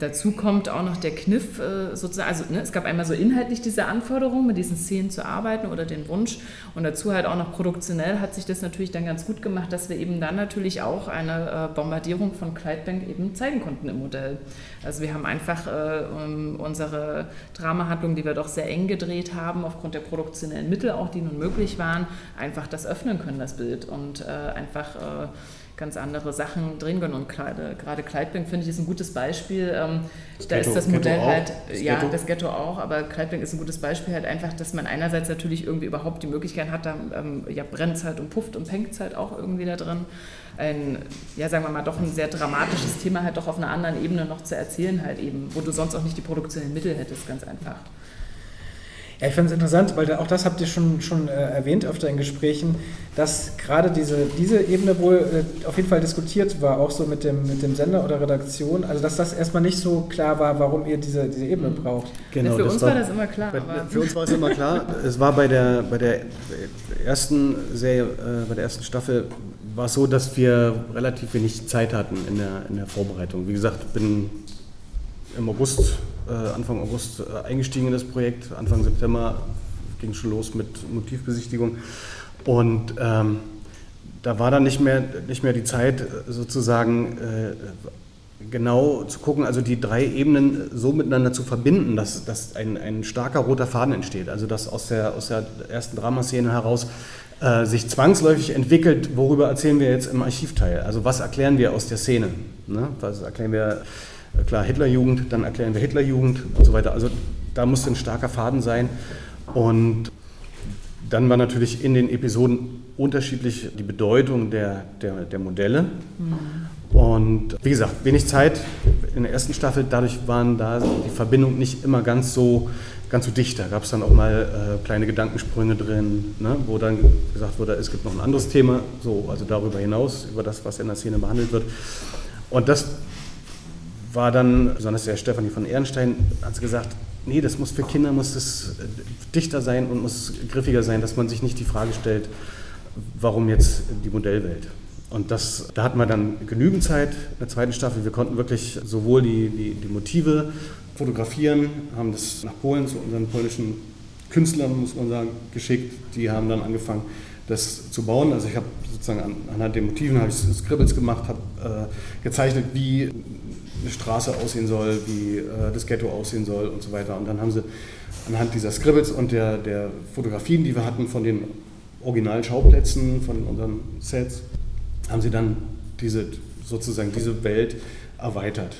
Dazu kommt auch noch der Kniff, äh, sozusagen, also ne, es gab einmal so inhaltlich diese Anforderung, mit diesen Szenen zu arbeiten oder den Wunsch und dazu halt auch noch produktionell hat sich das natürlich dann ganz gut gemacht, dass wir eben dann natürlich auch eine äh, Bombardierung von Clydebank eben zeigen konnten im Modell. Also wir haben einfach äh, unsere Dramahandlung, die wir doch sehr eng gedreht haben, aufgrund der produktionellen Mittel auch, die nun möglich waren, einfach das öffnen können, das Bild und einfach ganz andere Sachen drehen können. Und gerade, gerade Kleidbank finde ich ist ein gutes Beispiel. Ähm, da Ghetto, ist das Modell Ghetto halt, das ja, Ghetto. das Ghetto auch, aber Kleidbank ist ein gutes Beispiel halt einfach, dass man einerseits natürlich irgendwie überhaupt die Möglichkeit hat, da ähm, ja, brennt halt und pufft und penkt halt auch irgendwie da drin. Ein, ja, sagen wir mal, doch ein sehr dramatisches Thema halt doch auf einer anderen Ebene noch zu erzählen halt eben, wo du sonst auch nicht die produktionellen Mittel hättest, ganz einfach. Ja, ich finde es interessant, weil auch das habt ihr schon, schon äh, erwähnt öfter in Gesprächen, dass gerade diese, diese Ebene wohl äh, auf jeden Fall diskutiert war, auch so mit dem, mit dem Sender oder Redaktion. Also, dass das erstmal nicht so klar war, warum ihr diese, diese Ebene mhm. braucht. Genau, für uns war, war, das immer klar. Bei, für uns war es immer klar. Es war bei der, bei der ersten Serie, äh, bei der ersten Staffel, war es so, dass wir relativ wenig Zeit hatten in der, in der Vorbereitung. Wie gesagt, ich bin im August Anfang August äh, eingestiegen in das Projekt. Anfang September ging es schon los mit Motivbesichtigung. Und ähm, da war dann nicht mehr, nicht mehr die Zeit, sozusagen äh, genau zu gucken, also die drei Ebenen so miteinander zu verbinden, dass, dass ein, ein starker roter Faden entsteht. Also dass aus der, aus der ersten Dramaszene heraus äh, sich zwangsläufig entwickelt, worüber erzählen wir jetzt im Archivteil. Also was erklären wir aus der Szene? Ne? Was erklären wir äh, klar Hitlerjugend, dann erklären wir Hitlerjugend und so weiter. Also da musste ein starker Faden sein. Und dann war natürlich in den Episoden unterschiedlich die Bedeutung der, der, der Modelle. Mhm. Und wie gesagt, wenig Zeit in der ersten Staffel, dadurch waren da die Verbindungen nicht immer ganz so, ganz so dicht. Da gab es dann auch mal äh, kleine Gedankensprünge drin, ne, wo dann gesagt wurde, es gibt noch ein anderes Thema, so, also darüber hinaus, über das, was in der Szene behandelt wird. Und das war dann, besonders der Stefanie von Ehrenstein, hat gesagt, nee, das muss für Kinder muss das äh, dichter sein und muss griffiger sein, dass man sich nicht die Frage stellt, warum jetzt die Modellwelt. Und das, da hatten wir dann genügend Zeit in der zweiten Staffel. Wir konnten wirklich sowohl die, die, die Motive fotografieren, haben das nach Polen zu unseren polnischen Künstlern, muss man sagen, geschickt. Die haben dann angefangen, das zu bauen. Also ich habe sozusagen anhand der Motiven habe ich Scribbles gemacht, habe äh, gezeichnet, wie eine Straße aussehen soll, wie äh, das Ghetto aussehen soll und so weiter. Und dann haben sie anhand dieser Scribbles und der, der Fotografien, die wir hatten von den originalen Schauplätzen, von unseren Sets, haben sie dann diese, sozusagen diese Welt erweitert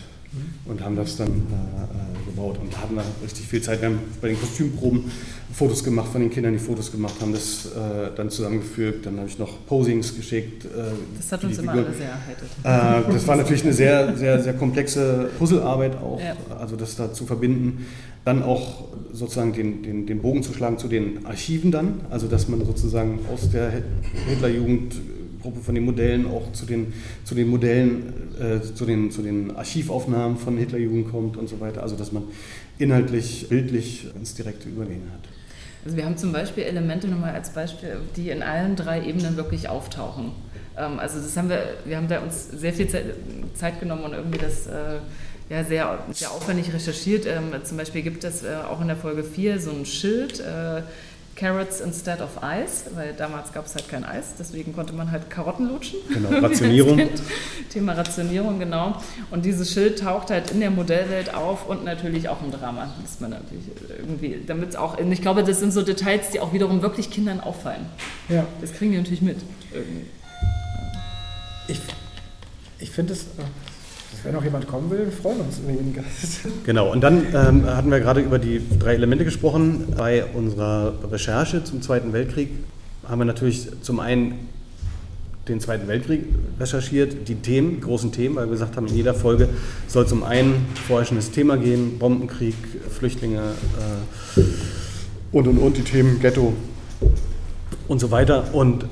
und haben das dann äh, gebaut und hatten da richtig viel Zeit. Wir haben bei den Kostümproben Fotos gemacht von den Kindern, die Fotos gemacht haben, das äh, dann zusammengefügt. Dann habe ich noch Posings geschickt. Äh, das hat uns immer alle sehr erheitert. Äh, das war natürlich eine sehr, sehr, sehr komplexe Puzzlearbeit auch, ja. also das da zu verbinden. Dann auch sozusagen den, den, den Bogen zu schlagen zu den Archiven dann, also dass man sozusagen aus der Hitlerjugend Gruppe von den Modellen auch zu den, zu den Modellen, äh, zu, den, zu den Archivaufnahmen von Hitlerjugend kommt und so weiter. Also dass man inhaltlich, bildlich ins direkte Übergehen hat. Also wir haben zum Beispiel Elemente nochmal als Beispiel, die in allen drei Ebenen wirklich auftauchen. Ähm, also das haben wir, wir haben da uns sehr viel Zeit genommen und irgendwie das äh, ja, sehr, sehr aufwendig recherchiert. Ähm, zum Beispiel gibt es äh, auch in der Folge 4 so ein Schild, äh, Carrots instead of Ice, weil damals gab es halt kein Eis, deswegen konnte man halt Karotten lutschen. Genau, Rationierung. Thema Rationierung, genau. Und dieses Schild taucht halt in der Modellwelt auf und natürlich auch im Drama. Das man natürlich irgendwie, damit auch, ich glaube, das sind so Details, die auch wiederum wirklich Kindern auffallen. Ja. Das kriegen die natürlich mit. Irgendwie. Ich, ich finde es, wenn noch jemand kommen will, freuen wir uns über jeden Gast. Genau, und dann ähm, hatten wir gerade über die drei Elemente gesprochen. Bei unserer Recherche zum Zweiten Weltkrieg haben wir natürlich zum einen den Zweiten Weltkrieg recherchiert, die Themen, die großen Themen, weil wir gesagt haben, in jeder Folge soll es um ein vorherrschendes Thema gehen, Bombenkrieg, Flüchtlinge äh, und und und, die Themen Ghetto und so weiter. Und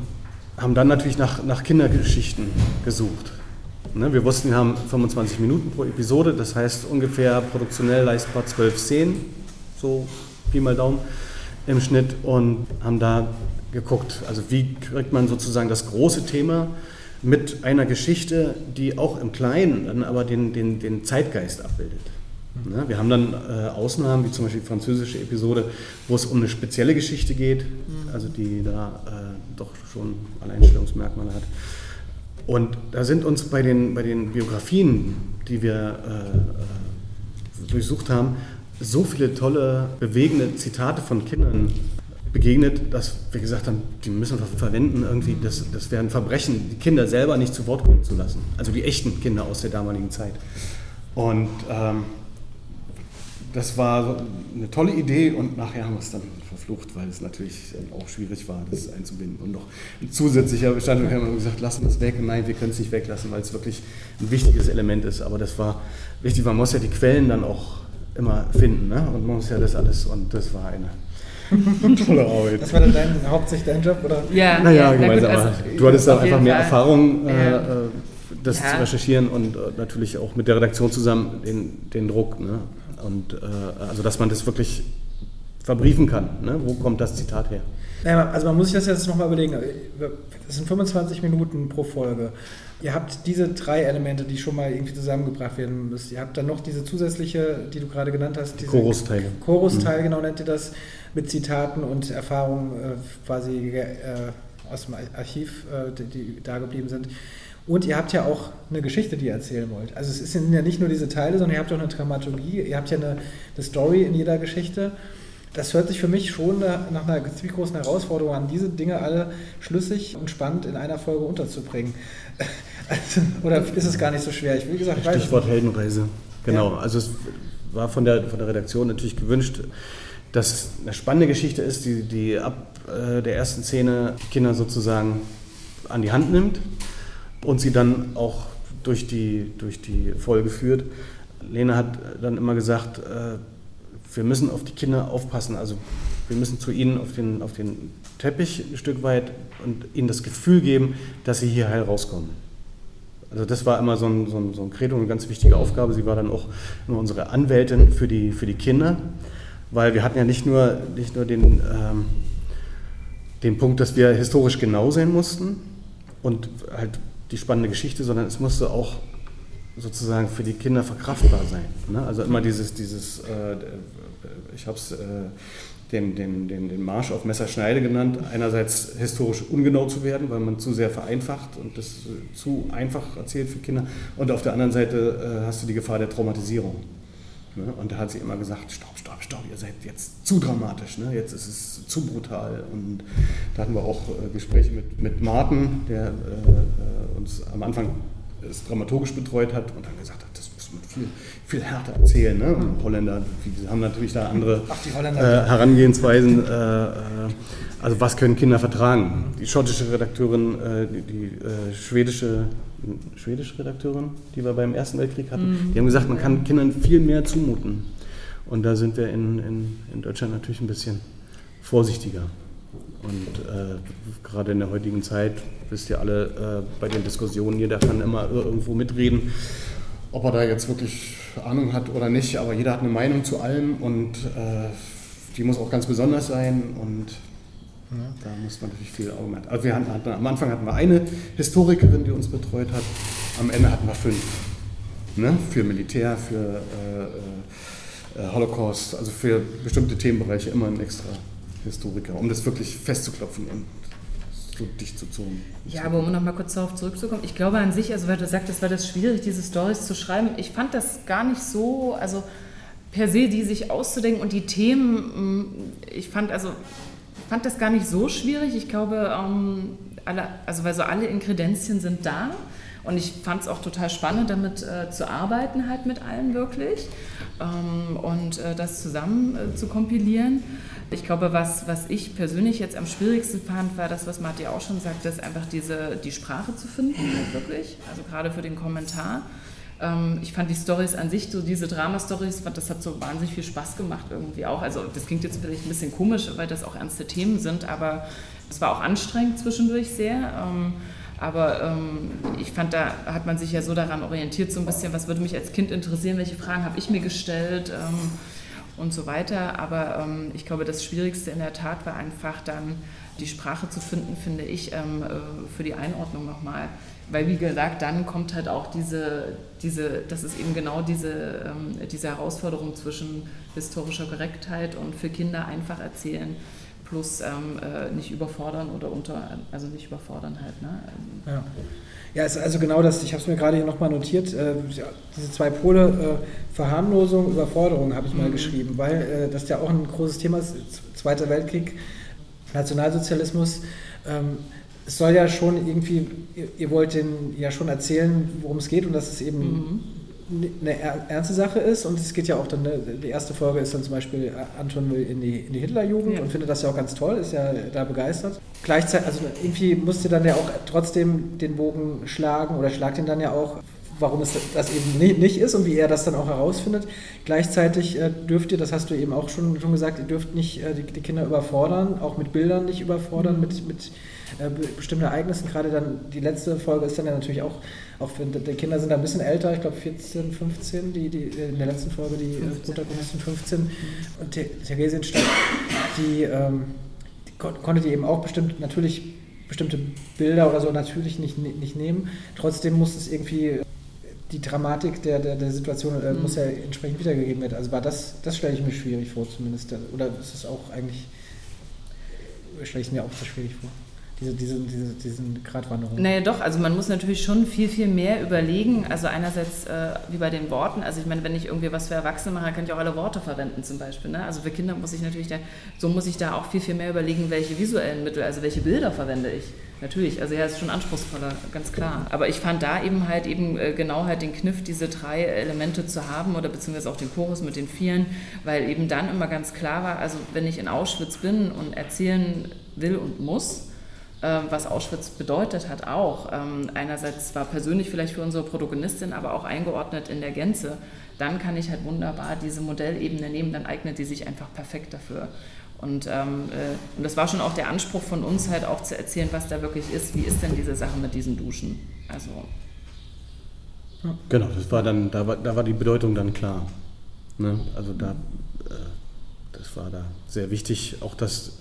haben dann natürlich nach, nach Kindergeschichten gesucht. Ne, wir wussten, wir haben 25 Minuten pro Episode, das heißt ungefähr produktionell leistbar 12 Szenen, so Pi mal Daumen im Schnitt und haben da geguckt, also wie kriegt man sozusagen das große Thema mit einer Geschichte, die auch im Kleinen dann aber den, den, den Zeitgeist abbildet. Ne, wir haben dann äh, Ausnahmen, wie zum Beispiel die französische Episode, wo es um eine spezielle Geschichte geht, mhm. also die da äh, doch schon Alleinstellungsmerkmale hat. Und da sind uns bei den, bei den Biografien, die wir äh, äh, durchsucht haben, so viele tolle, bewegende Zitate von Kindern begegnet, dass wir gesagt haben, die müssen wir verwenden, irgendwie, das, das wäre ein Verbrechen, die Kinder selber nicht zu Wort kommen zu lassen. Also die echten Kinder aus der damaligen Zeit. Und ähm, das war eine tolle Idee und nachher haben wir es dann verflucht, weil es natürlich auch schwierig war, das einzubinden. Und noch ein zusätzlicher Bestandteil haben wir gesagt, lassen das weg. Nein, wir können es nicht weglassen, weil es wirklich ein wichtiges Element ist. Aber das war wichtig, man muss ja die Quellen dann auch immer finden. Ne? Und man muss ja das alles, und das war eine tolle Arbeit. Das war dann dein, hauptsächlich dein Job, oder? Ja, naja, ja, gemeinsam. Also, du hattest da einfach mehr Fall. Erfahrung. Äh, äh, das ja. zu recherchieren und äh, natürlich auch mit der Redaktion zusammen den, den Druck. Ne? Und äh, also, dass man das wirklich verbriefen kann. Ne? Wo kommt das Zitat her? Ja, also man muss sich das jetzt nochmal überlegen. Das sind 25 Minuten pro Folge. Ihr habt diese drei Elemente, die schon mal irgendwie zusammengebracht werden müssen. Ihr habt dann noch diese zusätzliche, die du gerade genannt hast. Diese Chorusteile. Chorusteile, mhm. genau nennt ihr das, mit Zitaten und Erfahrungen äh, quasi äh, aus dem Archiv, äh, die, die da geblieben sind. Und ihr habt ja auch eine Geschichte, die ihr erzählen wollt. Also es sind ja nicht nur diese Teile, sondern ihr habt auch eine Dramaturgie, ihr habt ja eine, eine Story in jeder Geschichte. Das hört sich für mich schon nach einer ziemlich großen Herausforderung an, diese Dinge alle schlüssig und spannend in einer Folge unterzubringen. Also, oder ist es gar nicht so schwer? Ich will gesagt, Stichwort Heldenreise. Genau. Ja. Also es war von der, von der Redaktion natürlich gewünscht, dass es eine spannende Geschichte ist, die, die ab äh, der ersten Szene Kinder sozusagen an die Hand nimmt und sie dann auch durch die, durch die Folge führt. Lena hat dann immer gesagt, äh, wir müssen auf die Kinder aufpassen. Also wir müssen zu ihnen auf den, auf den Teppich ein Stück weit und ihnen das Gefühl geben, dass sie hier heil rauskommen. Also das war immer so ein, so ein, so ein Credo, eine ganz wichtige Aufgabe. Sie war dann auch immer unsere Anwältin für die, für die Kinder, weil wir hatten ja nicht nur, nicht nur den, ähm, den Punkt, dass wir historisch genau sein mussten und halt die spannende Geschichte, sondern es musste auch sozusagen für die Kinder verkraftbar sein. Ne? Also immer dieses, dieses äh, ich habe es äh, den, den, den, den Marsch auf Messerschneide genannt, einerseits historisch ungenau zu werden, weil man zu sehr vereinfacht und das zu einfach erzählt für Kinder und auf der anderen Seite äh, hast du die Gefahr der Traumatisierung. Ne? Und da hat sie immer gesagt, stopp, stopp, stopp, ihr seid jetzt zu dramatisch, ne? jetzt ist es zu brutal. Und da hatten wir auch äh, Gespräche mit, mit Martin, der äh, äh uns am Anfang dramaturgisch betreut hat und dann gesagt hat, viel, viel härter erzählen. Ne? Und Holländer die haben natürlich da andere Ach, äh, Herangehensweisen. Äh, äh, also was können Kinder vertragen? Die schottische Redakteurin, äh, die, die äh, schwedische, schwedische Redakteurin, die wir beim Ersten Weltkrieg hatten, mhm. die haben gesagt, man kann Kindern viel mehr zumuten. Und da sind wir in, in, in Deutschland natürlich ein bisschen vorsichtiger. Und äh, gerade in der heutigen Zeit, wisst ihr alle, äh, bei den Diskussionen, jeder kann immer irgendwo mitreden, ob er da jetzt wirklich Ahnung hat oder nicht, aber jeder hat eine Meinung zu allem und äh, die muss auch ganz besonders sein und ja, da muss man natürlich viel Augen. Also wir hatten, hatten, am Anfang hatten wir eine Historikerin, die uns betreut hat, am Ende hatten wir fünf. Ne? Für Militär, für äh, äh, Holocaust, also für bestimmte Themenbereiche immer ein extra Historiker, um das wirklich festzuklopfen und so dicht zu zonen. Ja, aber um nochmal kurz darauf zurückzukommen, ich glaube an sich, also weil du sagtest, war das schwierig, diese Stories zu schreiben. Ich fand das gar nicht so, also per se, die sich auszudenken und die Themen, mm, ich fand also fand das gar nicht so schwierig. Ich glaube, ähm, alle, also weil so alle Inkredenzien sind da. Und ich fand es auch total spannend, damit äh, zu arbeiten, halt mit allen wirklich und äh, das zusammen äh, zu kompilieren. Ich glaube, was, was ich persönlich jetzt am schwierigsten fand, war das, was Marti auch schon sagte, ist einfach diese, die Sprache zu finden, halt wirklich. Also gerade für den Kommentar. Ähm, ich fand die Stories an sich, so diese Drama-Stories, das hat so wahnsinnig viel Spaß gemacht irgendwie auch. Also das klingt jetzt vielleicht ein bisschen komisch, weil das auch ernste Themen sind, aber es war auch anstrengend zwischendurch sehr. Aber ähm, ich fand, da hat man sich ja so daran orientiert, so ein bisschen, was würde mich als Kind interessieren, welche Fragen habe ich mir gestellt ähm, und so weiter. Aber ähm, ich glaube, das Schwierigste in der Tat war einfach dann die Sprache zu finden, finde ich, ähm, äh, für die Einordnung nochmal. Weil, wie gesagt, dann kommt halt auch diese, diese das ist eben genau diese, ähm, diese Herausforderung zwischen historischer Korrektheit und für Kinder einfach erzählen plus ähm, äh, nicht überfordern oder unter, also nicht überfordern halt. Ne? Ja. Ja, ist also genau das, ich habe es mir gerade hier nochmal notiert, äh, diese zwei Pole, äh, Verharmlosung, Überforderung habe ich mal mhm. geschrieben, weil äh, das ja auch ein großes Thema ist, Zweiter Weltkrieg, Nationalsozialismus. Ähm, es soll ja schon irgendwie, ihr, ihr wollt den ja schon erzählen, worum es geht und dass es eben mhm eine ernste Sache ist und es geht ja auch dann, ne, die erste Folge ist dann zum Beispiel, äh, Anton will in die, in die Hitlerjugend ja. und findet das ja auch ganz toll, ist ja da begeistert. Gleichzeitig, also irgendwie musste dann ja auch trotzdem den Bogen schlagen oder schlagt ihn dann ja auch, warum es das eben nicht ist und wie er das dann auch herausfindet. Gleichzeitig äh, dürft ihr, das hast du eben auch schon, schon gesagt, ihr dürft nicht äh, die, Kinder überfordern, auch mit Bildern nicht überfordern, mhm. mit, mit äh, bestimmten Ereignissen. Gerade dann die letzte Folge ist dann ja natürlich auch, auch für, die Kinder sind da ein bisschen älter, ich glaube 14, 15, die, die, in der letzten Folge die 15, äh, Protagonisten 15. Mhm. Und Theresienstadt, die, ähm, die konnte die eben auch bestimmt natürlich bestimmte Bilder oder so natürlich nicht, nicht nehmen. Trotzdem muss es irgendwie die Dramatik der, der, der Situation äh, mhm. muss ja entsprechend wiedergegeben werden. Also war das, das stelle ich mir schwierig vor zumindest. Oder ist es auch eigentlich, stelle ich mir auch so schwierig vor? Diese, diese, diese, diesen Gratwanderungen? Naja, doch, also man muss natürlich schon viel, viel mehr überlegen. Also einerseits äh, wie bei den Worten, also ich meine, wenn ich irgendwie was für Erwachsene mache, kann ich auch alle Worte verwenden zum Beispiel. Ne? Also für Kinder muss ich natürlich, da, so muss ich da auch viel, viel mehr überlegen, welche visuellen Mittel, also welche Bilder verwende ich. Natürlich, also ja, ist schon anspruchsvoller, ganz klar. Aber ich fand da eben halt eben äh, genau halt den Kniff, diese drei Elemente zu haben oder beziehungsweise auch den Chorus mit den Vieren, weil eben dann immer ganz klar war, also wenn ich in Auschwitz bin und erzählen will und muss, was Auschwitz bedeutet hat, auch. Ähm, einerseits zwar persönlich vielleicht für unsere Protagonistin, aber auch eingeordnet in der Gänze. Dann kann ich halt wunderbar diese Modellebene nehmen, dann eignet die sich einfach perfekt dafür. Und, ähm, äh, und das war schon auch der Anspruch von uns, halt auch zu erzählen, was da wirklich ist. Wie ist denn diese Sache mit diesen Duschen? Also. Genau, das war dann, da war, da war die Bedeutung dann klar. Ne? Also da, äh, das war da sehr wichtig, auch dass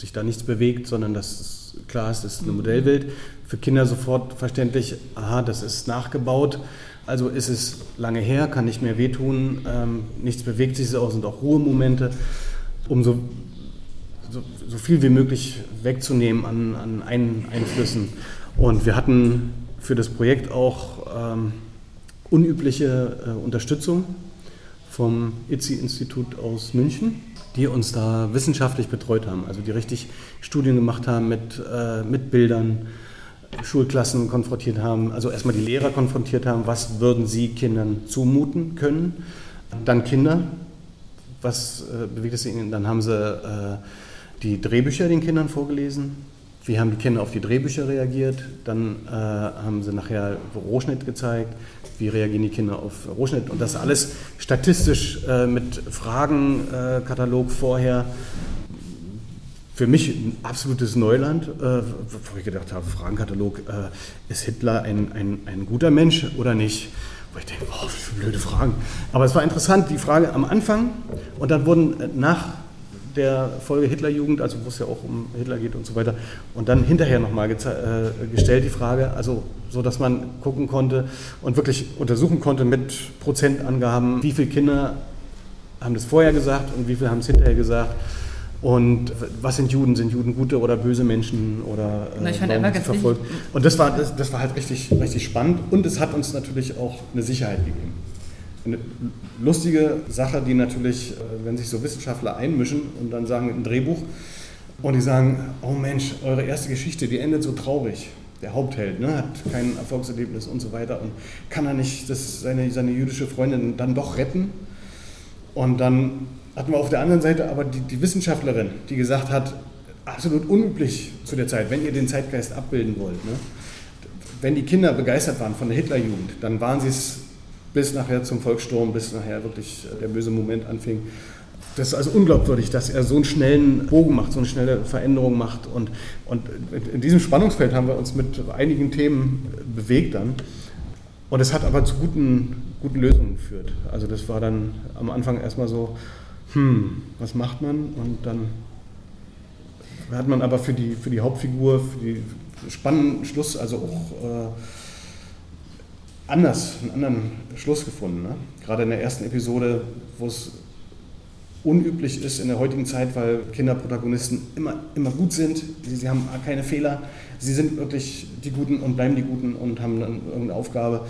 sich da nichts bewegt, sondern dass es klar ist, es ist eine Modellwelt. Für Kinder sofort verständlich, aha, das ist nachgebaut. Also ist es lange her, kann nicht mehr wehtun, ähm, nichts bewegt sich so, sind auch Ruhemomente, um so, so, so, viel wie möglich wegzunehmen an, an Ein Einflüssen. Und wir hatten für das Projekt auch ähm, unübliche äh, Unterstützung vom ITSI-Institut aus München die uns da wissenschaftlich betreut haben, also die richtig Studien gemacht haben mit, äh, mit Bildern, Schulklassen konfrontiert haben, also erstmal die Lehrer konfrontiert haben, was würden sie Kindern zumuten können, dann Kinder, was äh, bewegt es ihnen, dann haben sie äh, die Drehbücher den Kindern vorgelesen, wie haben die Kinder auf die Drehbücher reagiert, dann äh, haben sie nachher Rohschnitt gezeigt, wie reagieren die Kinder auf Rohschnitt und das alles statistisch äh, mit Fragenkatalog äh, vorher für mich ein absolutes Neuland, äh, wo ich gedacht habe, Fragenkatalog, äh, ist Hitler ein, ein, ein guter Mensch oder nicht? Wo ich denke, oh, blöde Fragen. Aber es war interessant, die Frage am Anfang und dann wurden nach der Folge Hitlerjugend, also wo es ja auch um Hitler geht und so weiter, und dann hinterher nochmal äh, gestellt die Frage, also so, dass man gucken konnte und wirklich untersuchen konnte mit Prozentangaben, wie viele Kinder haben das vorher gesagt und wie viele haben es hinterher gesagt. Und was sind Juden? Sind Juden gute oder böse Menschen oder äh, ich fand warum verfolgt? Und das war, das, das war halt richtig, richtig spannend und es hat uns natürlich auch eine Sicherheit gegeben. Eine lustige Sache, die natürlich, äh, wenn sich so Wissenschaftler einmischen und dann sagen ein Drehbuch und die sagen, oh Mensch, eure erste Geschichte, die endet so traurig. Der Hauptheld ne, hat kein Erfolgserlebnis und so weiter und kann er nicht das, seine, seine jüdische Freundin dann doch retten? Und dann hatten wir auf der anderen Seite aber die, die Wissenschaftlerin, die gesagt hat, absolut unüblich zu der Zeit, wenn ihr den Zeitgeist abbilden wollt. Ne? Wenn die Kinder begeistert waren von der Hitlerjugend, dann waren sie es bis nachher zum Volkssturm, bis nachher wirklich der böse Moment anfing. Das ist also unglaubwürdig, dass er so einen schnellen Bogen macht, so eine schnelle Veränderung macht. Und, und in diesem Spannungsfeld haben wir uns mit einigen Themen bewegt dann. Und es hat aber zu guten, guten Lösungen geführt. Also das war dann am Anfang erstmal so, hm, was macht man? Und dann hat man aber für die, für die Hauptfigur, für die spannenden Schluss, also auch äh, anders, einen anderen Schluss gefunden. Ne? Gerade in der ersten Episode, wo es unüblich ist in der heutigen Zeit, weil Kinderprotagonisten immer, immer gut sind, sie, sie haben keine Fehler, sie sind wirklich die Guten und bleiben die Guten und haben dann irgendeine Aufgabe.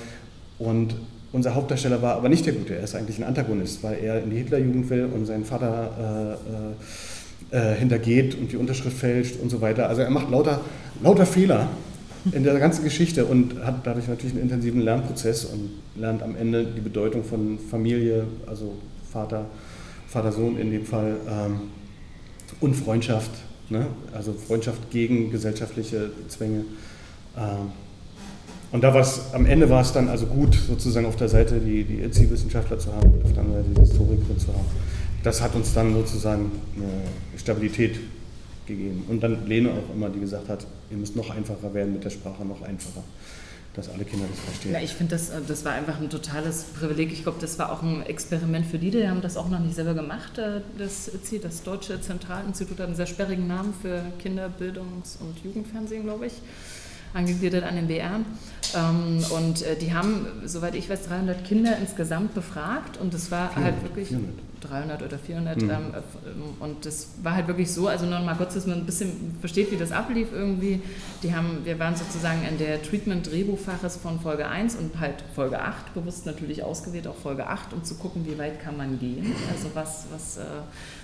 Und unser Hauptdarsteller war aber nicht der Gute, er ist eigentlich ein Antagonist, weil er in die Hitlerjugend will und seinen Vater äh, äh, äh hintergeht und die Unterschrift fälscht und so weiter. Also er macht lauter, lauter Fehler in der ganzen Geschichte und hat dadurch natürlich einen intensiven Lernprozess und lernt am Ende die Bedeutung von Familie, also Vater, Vater-Sohn in dem Fall ähm, und Freundschaft, ne? also Freundschaft gegen gesellschaftliche Zwänge. Ähm, und da war es, am Ende war es dann also gut, sozusagen auf der Seite die, die ITSI-Wissenschaftler zu haben und auf der anderen Seite die Historikerin zu haben. Das hat uns dann sozusagen eine Stabilität gegeben. Und dann Lene auch immer, die gesagt hat, ihr müsst noch einfacher werden mit der Sprache, noch einfacher, dass alle Kinder das verstehen. Ja, ich finde, das, äh, das war einfach ein totales Privileg. Ich glaube, das war auch ein Experiment für die, die haben das auch noch nicht selber gemacht. Äh, das das Deutsche Zentralinstitut, hat einen sehr sperrigen Namen für Kinderbildungs- und Jugendfernsehen, glaube ich angegliedert an den BR. Ähm, und äh, die haben, soweit ich weiß, 300 Kinder insgesamt befragt und das war 400, halt wirklich 400. 300 oder 400 mhm. Ähm, ähm, und das war halt wirklich so, also nur mal kurz, dass man ein bisschen versteht, wie das ablief irgendwie. Die haben, wir waren sozusagen in der Treatment-Drehbuchfaches von Folge 1 und halt Folge 8, bewusst natürlich ausgewählt, auch Folge 8, um zu gucken, wie weit kann man gehen, also was, was äh,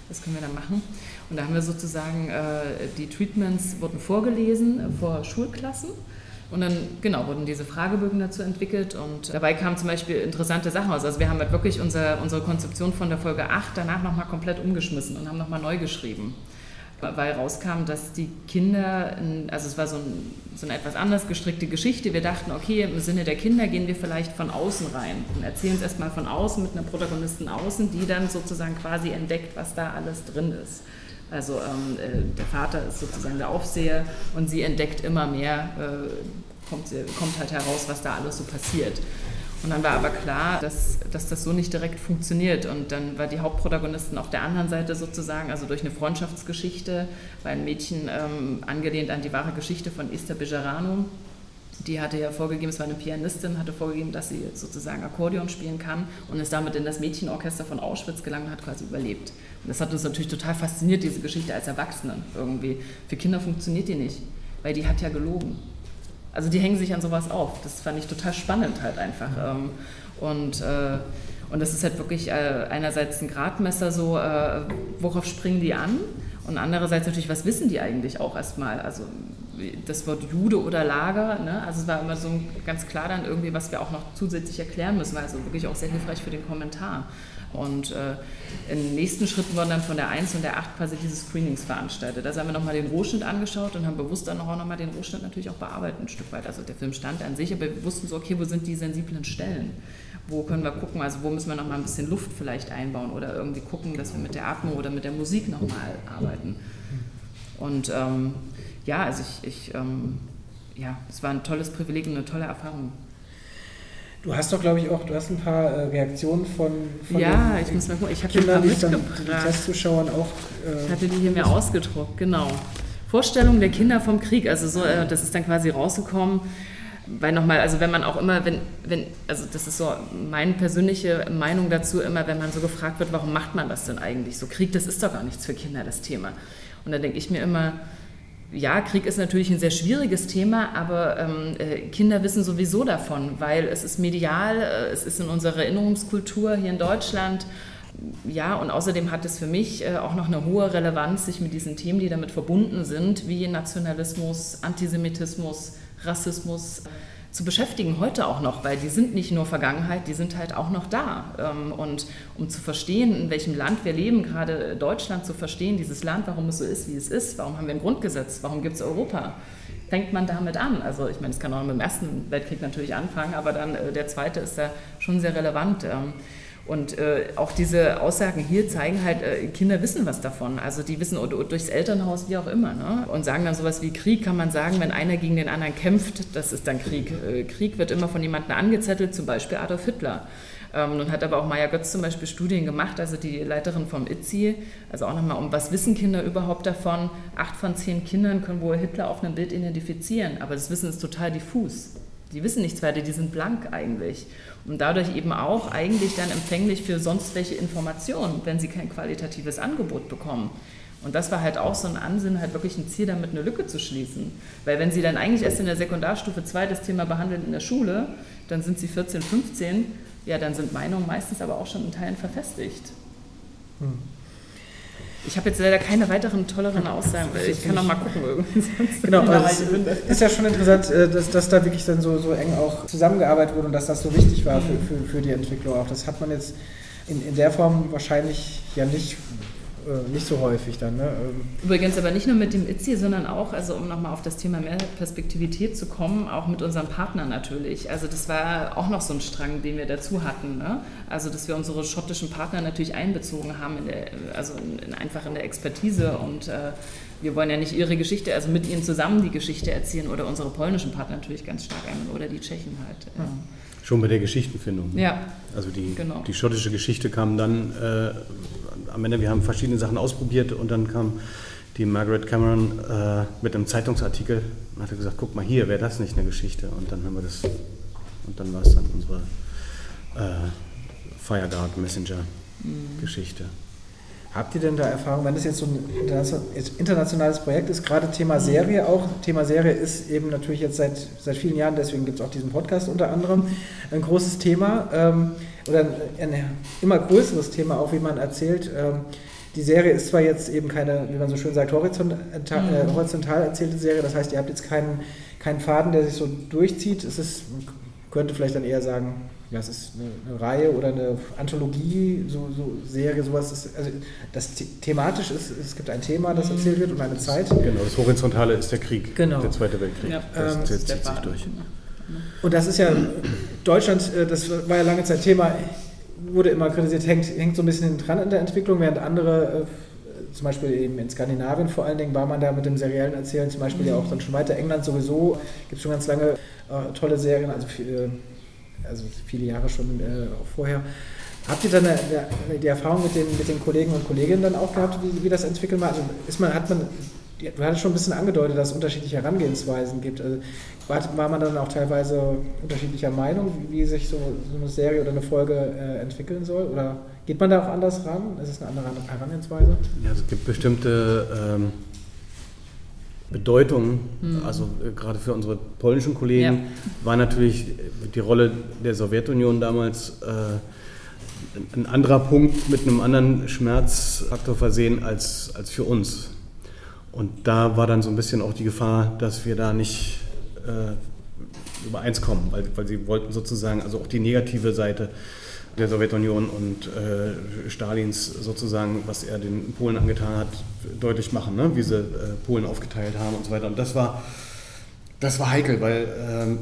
das können wir dann machen. Und da haben wir sozusagen, äh, die Treatments wurden vorgelesen äh, vor Schulklassen. Und dann, genau, wurden diese Fragebögen dazu entwickelt und dabei kamen zum Beispiel interessante Sachen raus. Also wir haben halt wirklich unser, unsere Konzeption von der Folge 8 danach nochmal komplett umgeschmissen und haben nochmal neu geschrieben weil rauskam, dass die Kinder, also es war so, ein, so, eine etwas anders gestrickte Geschichte. Wir dachten, okay, im Sinne der Kinder gehen wir vielleicht von außen rein und erzählen es erstmal von außen mit einer Protagonistin außen, die dann sozusagen quasi entdeckt, was da alles drin ist. Also ähm, äh, der Vater ist sozusagen der Aufseher und sie entdeckt immer mehr, äh, kommt, kommt halt heraus, was da alles so passiert. Und dann war aber klar, dass, dass das so nicht direkt funktioniert. Und dann war die Hauptprotagonistin auf der anderen Seite sozusagen, also durch eine Freundschaftsgeschichte, war ein Mädchen ähm, angelehnt an die wahre Geschichte von Esther Bejarano. Die hatte ja vorgegeben, es war eine Pianistin, hatte vorgegeben, dass sie sozusagen Akkordeon spielen kann und ist damit in das Mädchenorchester von Auschwitz gelangt und hat quasi überlebt. Und das hat uns natürlich total fasziniert, diese Geschichte als Erwachsenen irgendwie. Für Kinder funktioniert die nicht, weil die hat ja gelogen. Also die hängen sich an sowas auf. Das fand ich total spannend halt einfach. Ähm, und, äh, und das ist halt wirklich äh, einerseits ein Gradmesser so, äh, worauf springen die an? Und andererseits natürlich, was wissen die eigentlich auch erstmal? Also das Wort Jude oder Lager, ne? also es war immer so ganz klar dann irgendwie, was wir auch noch zusätzlich erklären müssen, war also wirklich auch sehr hilfreich für den Kommentar. Und äh, im nächsten Schritt wurden dann von der 1 und der 8 quasi diese Screenings veranstaltet. Da haben wir nochmal den Rohschnitt angeschaut und haben bewusst dann auch nochmal den Rohschnitt natürlich auch bearbeitet ein Stück weit. Also der Film stand an sich, aber wir wussten so, okay, wo sind die sensiblen Stellen? Wo können wir gucken, also wo müssen wir nochmal ein bisschen Luft vielleicht einbauen oder irgendwie gucken, dass wir mit der Atmung oder mit der Musik nochmal arbeiten. Und ähm, ja, also ich, ich ähm, ja, es war ein tolles Privileg und eine tolle Erfahrung. Du hast doch, glaube ich, auch, du hast ein paar äh, Reaktionen von, von ja, ich muss mal gucken, ich habe Kindern, die dann die Testzuschauern auch. Äh, ich hatte die hier mir ausgedruckt, genau. Vorstellung der Kinder vom Krieg, also so, äh, das ist dann quasi rausgekommen weil nochmal, also wenn man auch immer, wenn, wenn, also das ist so meine persönliche Meinung dazu, immer wenn man so gefragt wird, warum macht man das denn eigentlich so? Krieg, das ist doch gar nichts für Kinder, das Thema. Und da denke ich mir immer, ja, Krieg ist natürlich ein sehr schwieriges Thema, aber ähm, äh, Kinder wissen sowieso davon, weil es ist medial, äh, es ist in unserer Erinnerungskultur hier in Deutschland. Ja, und außerdem hat es für mich äh, auch noch eine hohe Relevanz, sich mit diesen Themen, die damit verbunden sind, wie Nationalismus, Antisemitismus, Rassismus zu beschäftigen, heute auch noch, weil die sind nicht nur Vergangenheit, die sind halt auch noch da. Ähm, und um zu verstehen, in welchem Land wir leben, gerade Deutschland zu verstehen, dieses Land, warum es so ist, wie es ist, warum haben wir ein Grundgesetz, warum gibt es Europa, fängt man damit an. Also ich meine, es kann auch mit dem Ersten Weltkrieg natürlich anfangen, aber dann äh, der zweite ist da schon sehr relevant. Und äh, auch diese Aussagen hier zeigen halt, äh, Kinder wissen was davon. Also die wissen durchs Elternhaus, wie auch immer. Ne? Und sagen dann sowas wie Krieg, kann man sagen, wenn einer gegen den anderen kämpft, das ist dann Krieg. Äh, Krieg wird immer von jemandem angezettelt, zum Beispiel Adolf Hitler. Ähm, nun hat aber auch Maya Götz zum Beispiel Studien gemacht, also die Leiterin vom ITZI, also auch nochmal um, was wissen Kinder überhaupt davon? Acht von zehn Kindern können wohl Hitler auf einem Bild identifizieren, aber das Wissen ist total diffus. Die wissen nichts weiter, die sind blank eigentlich und dadurch eben auch eigentlich dann empfänglich für sonst welche Informationen, wenn sie kein qualitatives Angebot bekommen. Und das war halt auch so ein Ansinnen, halt wirklich ein Ziel damit eine Lücke zu schließen. Weil wenn sie dann eigentlich erst in der Sekundarstufe 2 das Thema behandeln in der Schule, dann sind sie 14, 15, ja, dann sind Meinungen meistens aber auch schon in Teilen verfestigt. Hm. Ich habe jetzt leider keine weiteren tolleren Aussagen, weil ich kann noch mal gucken irgendwie. Genau, also es ist ja schon interessant, äh, dass, dass da wirklich dann so, so eng auch zusammengearbeitet wurde und dass das so wichtig war für, für, für die Entwicklung auch. Das hat man jetzt in, in der Form wahrscheinlich ja nicht äh, nicht so häufig dann. Ne? Ähm. Übrigens aber nicht nur mit dem ITZI, sondern auch, also um nochmal auf das Thema Mehrperspektivität zu kommen, auch mit unseren Partnern natürlich. Also das war auch noch so ein Strang, den wir dazu hatten. Ne? Also dass wir unsere schottischen Partner natürlich einbezogen haben, in der, also in, einfach in der Expertise und äh, wir wollen ja nicht ihre Geschichte, also mit ihnen zusammen die Geschichte erzählen oder unsere polnischen Partner natürlich ganz stark ein oder die Tschechen halt. Ja. Schon bei der Geschichtenfindung. Ja. Also die, genau. die schottische Geschichte kam dann äh, am Ende, wir haben verschiedene Sachen ausprobiert und dann kam die Margaret Cameron äh, mit einem Zeitungsartikel und hat gesagt, guck mal hier, wäre das nicht eine Geschichte? Und dann haben wir das, und dann war es dann unsere äh, Fireguard Messenger mhm. Habt ihr denn da Erfahrung, wenn das jetzt so ein internationales Projekt ist, gerade Thema Serie auch? Thema Serie ist eben natürlich jetzt seit, seit vielen Jahren, deswegen gibt es auch diesen Podcast unter anderem, ein großes Thema ähm, oder ein, ein, immer größeres Thema, auch wie man erzählt. Ähm, die Serie ist zwar jetzt eben keine, wie man so schön sagt, horizontal, äh, horizontal erzählte Serie, das heißt, ihr habt jetzt keinen, keinen Faden, der sich so durchzieht. Es ist, könnte vielleicht dann eher sagen, ja, es ist eine, eine, Reihe oder eine Anthologie, so, so Serie, sowas. Ist, also das thematisch ist, es gibt ein Thema, das erzählt wird und eine Zeit. Genau, das Horizontale ist der Krieg, genau. der Zweite Weltkrieg. Ja. Das, ähm, das zieht sich durch. Und das ist ja, Deutschland, äh, das war ja lange Zeit Thema, wurde immer kritisiert, hängt, hängt so ein bisschen dran in der Entwicklung, während andere äh, zum Beispiel eben in Skandinavien vor allen Dingen war man da mit dem seriellen Erzählen, zum Beispiel ja auch dann schon weiter. England sowieso gibt es schon ganz lange äh, tolle Serien, also viel, also viele Jahre schon äh, vorher. Habt ihr dann eine, eine, die Erfahrung mit den, mit den Kollegen und Kolleginnen dann auch gehabt, wie, wie das entwickelt war? Also ist man, hat man, du hattest schon ein bisschen angedeutet, dass es unterschiedliche Herangehensweisen gibt. Also war, war man dann auch teilweise unterschiedlicher Meinung, wie, wie sich so, so, eine Serie oder eine Folge äh, entwickeln soll? Oder geht man da auch anders ran? Ist es eine andere Herangehensweise? Ja, es gibt bestimmte ähm, Bedeutung, mhm. also äh, gerade für unsere polnischen Kollegen, ja. war natürlich die Rolle der Sowjetunion damals äh, ein anderer Punkt mit einem anderen Schmerzfaktor versehen als, als für uns. Und da war dann so ein bisschen auch die Gefahr, dass wir da nicht äh, übereins kommen, weil, weil sie wollten sozusagen also auch die negative Seite der Sowjetunion und äh, Stalins sozusagen, was er den Polen angetan hat, deutlich machen, ne? wie sie äh, Polen aufgeteilt haben und so weiter. Und das war, das war heikel, weil ähm,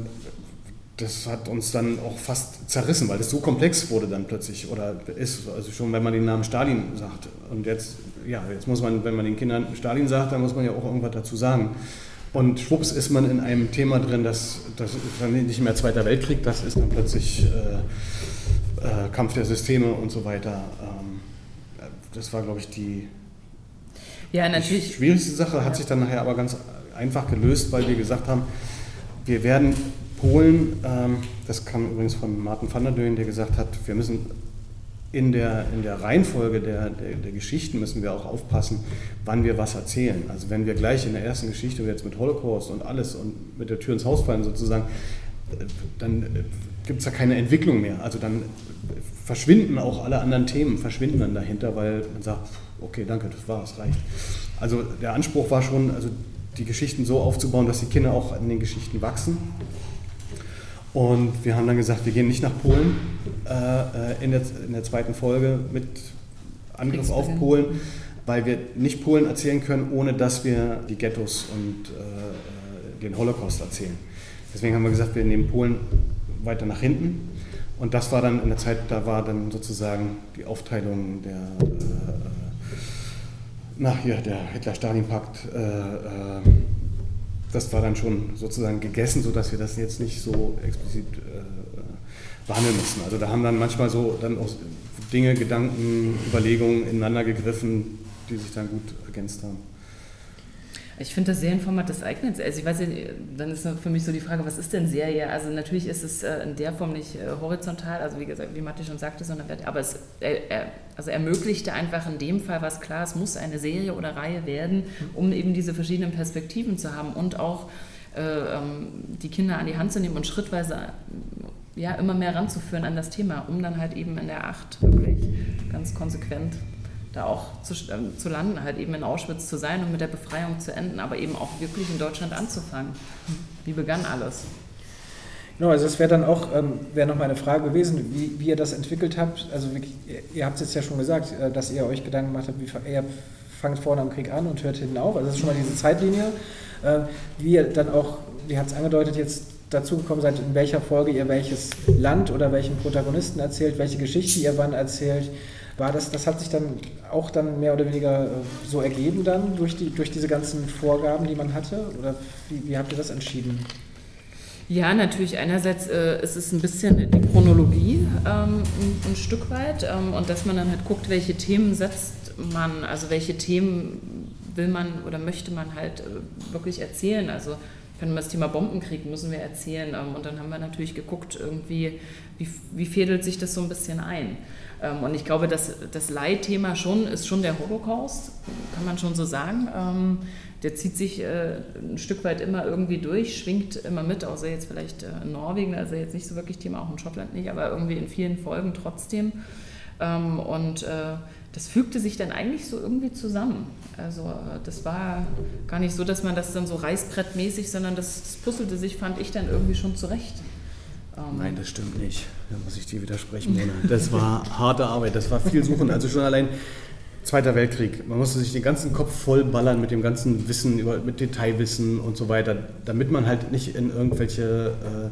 das hat uns dann auch fast zerrissen, weil das so komplex wurde dann plötzlich oder ist, also schon wenn man den Namen Stalin sagt. Und jetzt ja, jetzt muss man, wenn man den Kindern Stalin sagt, dann muss man ja auch irgendwas dazu sagen. Und schwupps ist man in einem Thema drin, das, das ist dann nicht mehr Zweiter Weltkrieg, das ist dann plötzlich äh, äh, Kampf der Systeme und so weiter. Ähm, das war, glaube ich, die, ja, die schwierigste Sache, hat sich dann nachher aber ganz einfach gelöst, weil wir gesagt haben, wir werden Polen, ähm, das kam übrigens von Martin van der Döen, der gesagt hat, wir müssen in der, in der Reihenfolge der, der, der, Geschichten müssen wir auch aufpassen, wann wir was erzählen. Also wenn wir gleich in der ersten Geschichte jetzt mit Holocaust und alles und mit der Tür ins Haus fallen sozusagen, dann gibt es da keine Entwicklung mehr. Also dann verschwinden auch alle anderen Themen, verschwinden dann dahinter, weil man sagt, okay, danke, das war's, reicht. Also der Anspruch war schon, also die Geschichten so aufzubauen, dass die Kinder auch an den Geschichten wachsen und wir haben dann gesagt, wir gehen nicht nach Polen äh, in, der, in, der, zweiten Folge mit Angriff auf Polen, weil wir nicht Polen erzählen können, ohne dass wir die Ghettos und äh, den Holocaust erzählen. Deswegen haben wir gesagt, wir nehmen Polen weiter nach hinten. Und das war dann in der Zeit, da war dann sozusagen die Aufteilung der, äh, nach hier, der Hitler-Stalin-Pakt. Äh, äh das war dann schon sozusagen gegessen, sodass wir das jetzt nicht so explizit äh, behandeln müssen. Also da haben dann manchmal so dann auch Dinge, Gedanken, Überlegungen ineinander gegriffen, die sich dann gut ergänzt haben. Ich finde das Serienformat, das eignet sich. Also ich weiß ja, dann ist für mich so die Frage, was ist denn Serie? Also natürlich ist es äh, in der Form nicht äh, horizontal, also wie gesagt, wie Matti schon sagte, sondern aber es also ermöglichte einfach in dem Fall was klar, es muss eine Serie oder Reihe werden, um eben diese verschiedenen Perspektiven zu haben und auch äh, ähm, die Kinder an die Hand zu nehmen und schrittweise ja, immer mehr ranzuführen an das Thema, um dann halt eben in der Acht wirklich ganz konsequent da auch zu, äh, zu landen, halt eben in Auschwitz zu sein und mit der Befreiung zu enden, aber eben auch wirklich in Deutschland anzufangen. Wie begann alles? Genau, also das wäre dann auch, ähm, wäre noch meine Frage gewesen, wie, wie ihr das entwickelt habt. Also wirklich, ihr habt es jetzt ja schon gesagt, äh, dass ihr euch Gedanken gemacht habt, wie ihr fangt vorne am Krieg an und hört hinten auf. Also das ist schon mal diese Zeitlinie. Äh, wie ihr dann auch, wie hat es angedeutet, jetzt dazu gekommen seid, in welcher Folge ihr welches Land oder welchen Protagonisten erzählt, welche Geschichte ihr wann erzählt. War das, das hat sich dann auch dann mehr oder weniger äh, so ergeben dann durch, die, durch diese ganzen Vorgaben, die man hatte? Oder wie, wie habt ihr das entschieden? Ja, natürlich. Einerseits äh, ist es ein bisschen die Chronologie ähm, ein, ein, Stück weit ähm, und dass man dann halt guckt, welche Themen setzt man, also welche Themen will man oder möchte man halt äh, wirklich erzählen. Also wenn wir das Thema Bombenkrieg müssen wir erzählen ähm, und dann haben wir natürlich geguckt, irgendwie, wie, wie fädelt sich das so ein bisschen ein. Ähm, und ich glaube, dass das Leitthema schon ist schon der Holocaust, kann man schon so sagen. Ähm, der zieht sich äh, ein Stück weit immer irgendwie durch, schwingt immer mit, außer jetzt vielleicht äh, in Norwegen, also jetzt nicht so wirklich Thema, auch in Schottland nicht, aber irgendwie in vielen Folgen trotzdem. Ähm, und äh, das fügte sich dann eigentlich so irgendwie zusammen. Also das war gar nicht so, dass man das dann so reißbrettmäßig, sondern das, das puzzelte sich, fand ich, dann irgendwie schon zurecht. Ähm, Nein, das stimmt nicht. Da muss ich dir widersprechen, Mona. Das war harte Arbeit, das war viel Suchen. Also schon allein Zweiter Weltkrieg. Man musste sich den ganzen Kopf vollballern mit dem ganzen Wissen, über, mit Detailwissen und so weiter, damit man halt nicht in irgendwelche äh,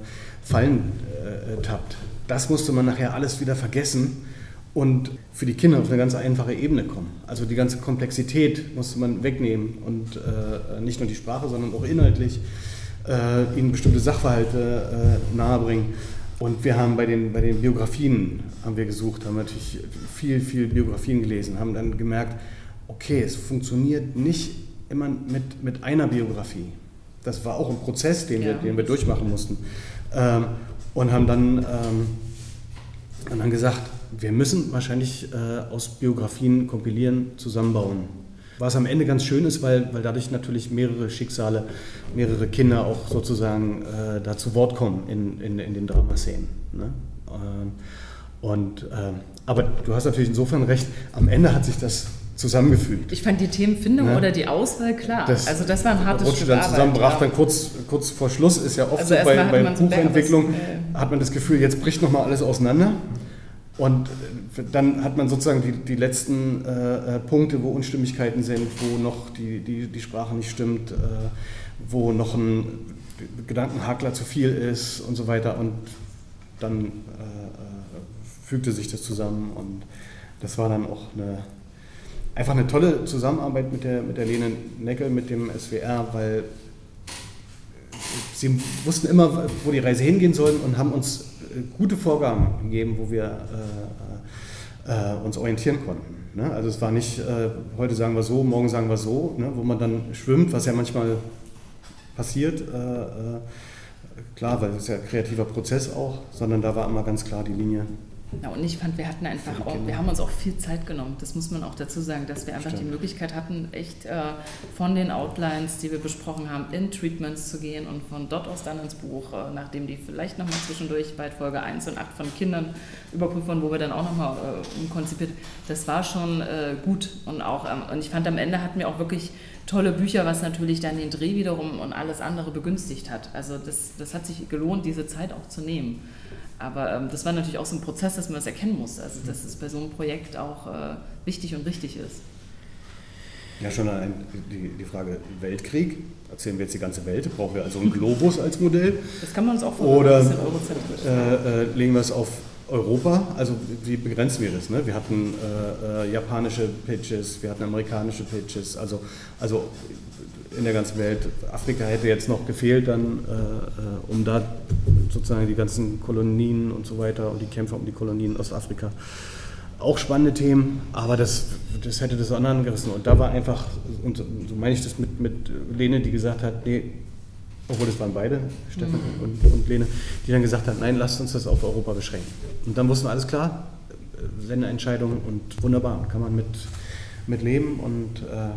Fallen äh, tappt. Das musste man nachher alles wieder vergessen und für die Kinder auf eine ganz einfache Ebene kommen. Also die ganze Komplexität musste man wegnehmen und äh, nicht nur die Sprache, sondern auch inhaltlich äh, ihnen bestimmte Sachverhalte äh, nahebringen. Und wir haben bei den, bei den Biografien haben wir gesucht, haben natürlich viel, viel Biografien gelesen, haben dann gemerkt, okay, es funktioniert nicht immer mit, mit einer Biografie. Das war auch ein Prozess, den, ja. wir, den wir durchmachen mussten. Ähm, und haben dann, ähm, haben dann gesagt, wir müssen wahrscheinlich äh, aus Biografien kompilieren, zusammenbauen. Was am Ende ganz schön ist, weil, weil dadurch natürlich mehrere Schicksale, mehrere Kinder auch sozusagen äh, da zu Wort kommen in, in, in den Dramaszenen. Ne? Ähm, und, äh, aber du hast natürlich insofern recht, am Ende hat sich das zusammengefügt. Ich fand die Themenfindung ne? oder die Auswahl klar. Das, also das war ein hartes Stück dann zusammenbracht, ja. dann kurz, kurz vor Schluss ist ja oft also so bei, bei Buchentwicklung, so hat man das Gefühl, jetzt bricht nochmal alles auseinander. Und äh, dann hat man sozusagen die, die letzten äh, äh, Punkte, wo Unstimmigkeiten sind, wo noch die, die, die Sprache nicht stimmt, äh, wo noch ein Gedankenhakler zu viel ist und so weiter. Und dann äh, äh, fügte sich das zusammen und das war dann auch eine, einfach eine tolle Zusammenarbeit mit der, mit der Lene Neckel, mit dem SWR, weil sie wussten immer, wo die Reise hingehen soll und haben uns gute Vorgaben gegeben, wo wir äh, äh, uns orientieren konnten. Ne? Also es war nicht, äh, heute sagen wir so, morgen sagen wir so, ne? wo man dann schwimmt, was ja manchmal passiert. Klar, weil es ja ein kreativer Prozess auch, sondern da war immer ganz klar die Linie. Ja, und ich fand, wir hatten einfach auch, wir haben uns auch viel Zeit genommen. Das muss man auch dazu sagen, dass wir einfach Stimmt. die Möglichkeit hatten, echt äh, von den Outlines, die wir besprochen haben, in Treatments zu gehen und von dort aus dann ins Buch, äh, nachdem die vielleicht nochmal zwischendurch bei Folge 1 und 8 von Kindern überprüft wurden, wo wir dann auch nochmal äh, umkonzipiert. Das war schon äh, gut und auch, ähm, und ich fand am Ende hatten wir auch wirklich tolle Bücher, was natürlich dann den Dreh wiederum und alles andere begünstigt hat. Also das, das hat sich gelohnt, diese Zeit auch zu nehmen. Aber ähm, das war natürlich auch so ein Prozess, dass man das erkennen muss, also dass es bei so einem Projekt auch äh, wichtig und richtig ist. Ja, schon allein die, die Frage Weltkrieg. Erzählen wir jetzt die ganze Welt? Brauchen wir also einen Globus als Modell? Das kann man uns auch vorstellen. Oder äh, äh, legen wir es auf Europa? Also wie begrenzen wir das? Ne? Wir hatten äh, äh, japanische Pitches, wir hatten amerikanische Pitches, also, also in der ganzen Welt. Afrika hätte jetzt noch gefehlt, dann, äh, äh, um da sozusagen die ganzen Kolonien und so weiter und die Kämpfe um die Kolonien Ostafrika. Auch spannende Themen, aber das, das hätte das anderen gerissen. Und da war einfach, und so meine ich das mit, mit Lene, die gesagt hat, nee, obwohl das waren beide, Stefan mhm. und, und Lene, die dann gesagt hat, nein, lasst uns das auf Europa beschränken. Und dann wussten wir, alles klar, Sendeentscheidung und wunderbar, kann man mit, mit leben und äh,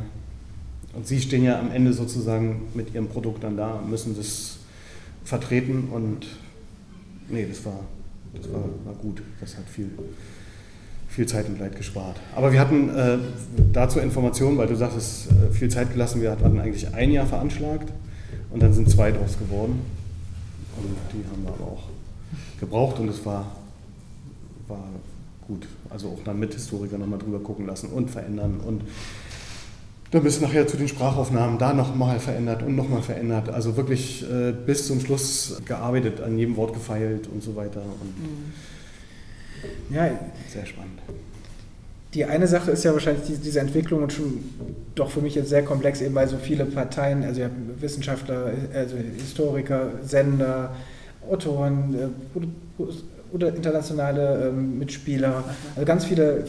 und Sie stehen ja am Ende sozusagen mit Ihrem Produkt dann da müssen das vertreten und nee, das war, das war, war gut. Das hat viel, viel Zeit und Leid gespart. Aber wir hatten äh, dazu Informationen, weil du sagtest, äh, viel Zeit gelassen. Wir hatten eigentlich ein Jahr veranschlagt und dann sind zwei draus geworden. Und die haben wir aber auch gebraucht und es war, war gut. Also auch dann mit Historiker nochmal drüber gucken lassen und verändern und dann bist du nachher zu den Sprachaufnahmen da nochmal verändert und nochmal verändert. Also wirklich äh, bis zum Schluss gearbeitet, an jedem Wort gefeilt und so weiter. Und ja, sehr spannend. Die eine Sache ist ja wahrscheinlich diese Entwicklung und schon doch für mich jetzt sehr komplex, eben weil so viele Parteien, also habt Wissenschaftler, also Historiker, Sender, Autoren äh, oder internationale ähm, Mitspieler, also ganz viele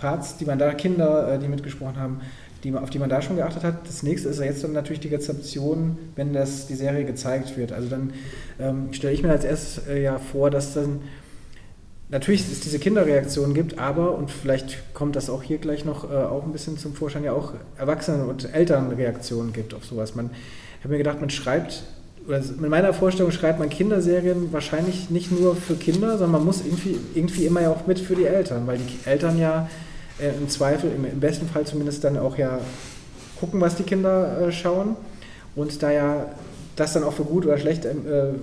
Parts, die man da, Kinder, äh, die mitgesprochen haben die, auf die man da schon geachtet hat. Das nächste ist ja jetzt dann natürlich die Rezeption, wenn das, die Serie gezeigt wird. Also dann ähm, stelle ich mir als erstes äh, ja vor, dass dann natürlich es diese Kinderreaktion gibt, aber, und vielleicht kommt das auch hier gleich noch äh, auch ein bisschen zum Vorschein, ja auch Erwachsene- und Elternreaktionen gibt auf sowas. Man, habe mir gedacht, man schreibt, oder in meiner Vorstellung schreibt man Kinderserien wahrscheinlich nicht nur für Kinder, sondern man muss irgendwie, irgendwie immer ja auch mit für die Eltern, weil die Eltern ja äh, im Zweifel, im, im, besten Fall zumindest dann auch ja gucken, was die Kinder äh, schauen und da ja das dann auch für gut oder schlecht äh,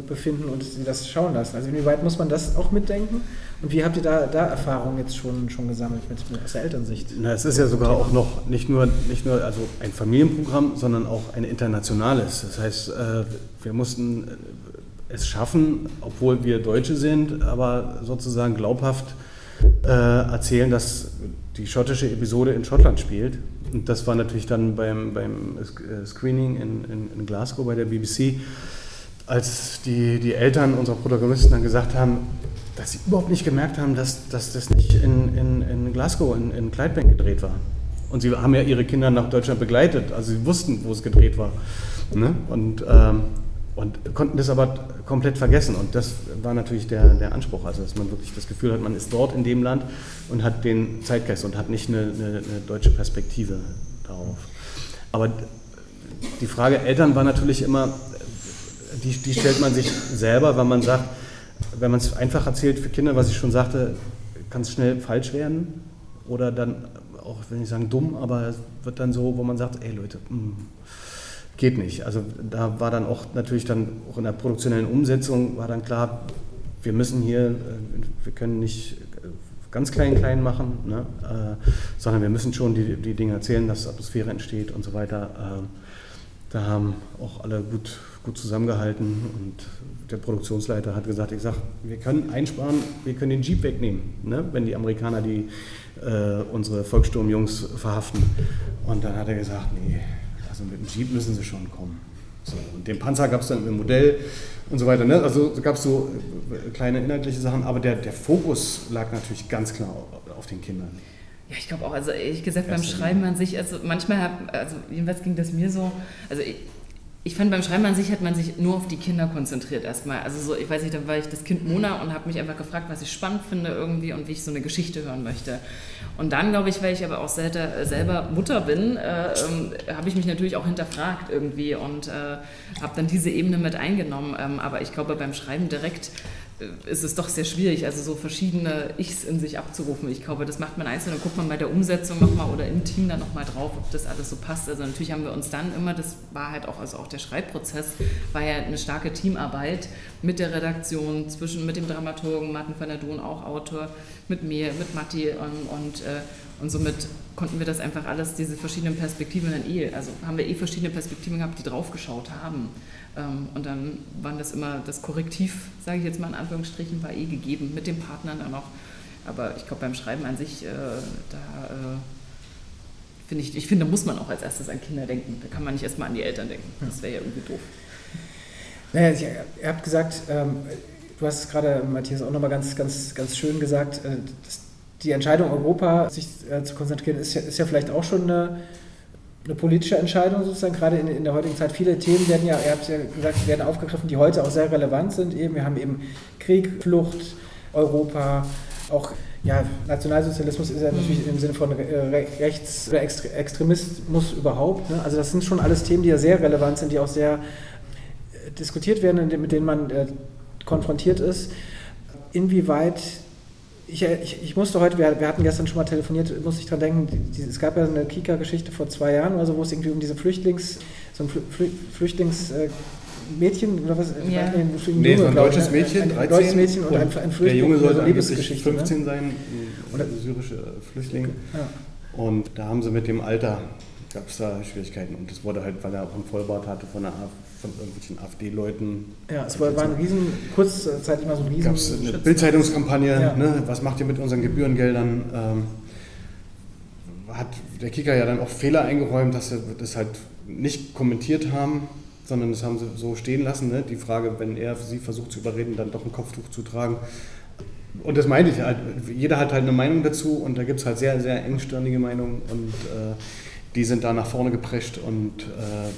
befinden und sie das schauen lassen. Also inwieweit muss man das auch mitdenken? Und wie habt ihr da, da Erfahrungen jetzt schon, schon gesammelt mit, aus der Elternsicht? Na, es ist ja sogar auch noch nicht nur, nicht nur also ein Familienprogramm, sondern auch ein internationales. Das heißt, äh, wir mussten es schaffen, obwohl wir Deutsche sind, aber sozusagen glaubhaft äh, erzählen, dass die schottische Episode in Schottland spielt. Und das war natürlich dann beim, beim äh, Screening in, in, in Glasgow bei der BBC, als die, die Eltern unserer Protagonisten dann gesagt haben, dass sie überhaupt nicht gemerkt haben, dass, dass das nicht in, in, in Glasgow, in, in Clydebank gedreht war. Und sie haben ja ihre Kinder nach Deutschland begleitet, also sie wussten, wo es gedreht war. Ne? Und ähm, und konnten das aber komplett vergessen. Und das war natürlich der, der Anspruch, also dass man wirklich das Gefühl hat, man ist dort in dem Land und hat den Zeitgeist und hat nicht eine, eine, eine deutsche Perspektive darauf. Aber die Frage Eltern war natürlich immer, die, die stellt man sich selber, weil man sagt, wenn man es einfach erzählt für Kinder, was ich schon sagte, kann es schnell falsch werden oder dann auch, wenn ich sagen dumm, aber es wird dann so, wo man sagt, ey Leute, mh, hm, geht nicht. Also da war dann auch natürlich dann auch in der produktionellen Umsetzung war dann klar, wir müssen hier, äh, wir können nicht äh, ganz klein klein machen, ne? äh, sondern wir müssen schon die, die Dinge erzählen, dass Atmosphäre entsteht und so weiter. Äh, da haben auch alle gut, gut zusammengehalten und der Produktionsleiter hat gesagt, ich sag, wir können einsparen, wir können den Jeep wegnehmen, ne? wenn die Amerikaner die äh, unsere Volkssturmjungs verhaften. Und dann hat er gesagt, nee, also mit dem Jeep müssen sie schon kommen. So, und den Panzer gab es dann im Modell und so weiter. Ne? Also gab es so äh, kleine inhaltliche Sachen, aber der, der Fokus lag natürlich ganz klar auf den Kindern. Ja, ich glaube auch, also ehrlich gesagt beim Schreiben an sich, also manchmal, hab, also jedenfalls ging das mir so, also ich, ich fand beim Schreiben an sich hat man sich nur auf die Kinder konzentriert erstmal. Also so, ich weiß nicht, da war ich das Kind Mona und habe mich einfach gefragt, was ich spannend finde irgendwie und wie ich so eine Geschichte hören möchte. Und dann, glaube ich, weil ich aber auch selber, selber Mutter bin, äh, äh, habe ich mich natürlich auch hinterfragt irgendwie und äh, habe dann diese Ebene mit eingenommen. Ähm, aber ich glaube, beim Schreiben direkt ist es doch sehr schwierig, also so verschiedene Ichs in sich abzurufen. Ich glaube, das macht man einzeln und guckt man bei der Umsetzung nochmal oder im Team dann nochmal drauf, ob das alles so passt. Also natürlich haben wir uns dann immer, das war halt auch, also auch der Schreibprozess war ja eine starke Teamarbeit mit der Redaktion, zwischen mit dem Dramaturgen, Martin van der Dohn, auch Autor, mit mir, mit Matti und, und, äh, und somit konnten wir das einfach alles, diese verschiedenen Perspektiven dann eh, also haben wir eh verschiedene Perspektiven gehabt, die draufgeschaut haben. Ähm, und dann waren das immer, das Korrektiv, sage ich jetzt mal in Anführungsstrichen, war eh gegeben mit den Partnern dann auch. Aber ich glaube, beim Schreiben an sich, äh, da äh, finde ich, ich finde, muss man auch als erstes an Kinder denken. Da kann man nicht erstmal an die Eltern denken. Das wäre ja irgendwie doof. Naja, ihr habt gesagt, ähm, du hast es gerade, Matthias, auch nochmal ganz, ganz, ganz schön gesagt, äh, die Entscheidung Europa, sich äh, zu konzentrieren, ist ja, ist ja vielleicht auch schon eine eine politische Entscheidung sozusagen, gerade in, in, der heutigen Zeit. Viele Themen werden ja, ihr habt ja gesagt, werden aufgegriffen, die heute auch sehr relevant sind. Eben, wir haben eben Krieg, Flucht, Europa, auch ja, Nationalsozialismus ist ja natürlich im Sinne von äh, Rechts- oder Extremismus überhaupt. Ne? Also das sind schon alles Themen, die ja sehr relevant sind, die auch sehr äh, diskutiert werden, mit denen man äh, konfrontiert ist. Inwieweit ich, ich, ich, musste heute, wir, wir, hatten gestern schon mal telefoniert, musste ich dran denken, die, es gab ja eine Kika-Geschichte vor zwei Jahren oder so, wo es irgendwie um diese Flüchtlings, so ein Flü Flüchtlingsmädchen äh, oder was? Ja. Nee, ein, nee, Junge, ein deutsches ich, Mädchen, ein, 13. deutsches Mädchen und, und ein, ein Flüchtling. Der Junge sollte Lebensgeschichte 15 ne? sein, oder syrische Flüchtling. Ja. Und da haben sie mit dem Alter gab es da Schwierigkeiten. Und das wurde halt, weil er auch einen Vollbart hatte von, einer, von irgendwelchen AfD-Leuten. Ja, es war, war ein riesen, kurzzeitig mal so ein riesen... Gab es eine Bildzeitungskampagne, ja. ne, was macht ihr mit unseren Gebührengeldern? Ähm, hat der Kicker ja dann auch Fehler eingeräumt, dass sie das halt nicht kommentiert haben, sondern das haben sie so stehen lassen. Ne? Die Frage, wenn er sie versucht zu überreden, dann doch ein Kopftuch zu tragen. Und das meine ich halt. Jeder hat halt eine Meinung dazu und da gibt es halt sehr, sehr engstirnige Meinungen und äh, die sind da nach vorne geprescht und äh,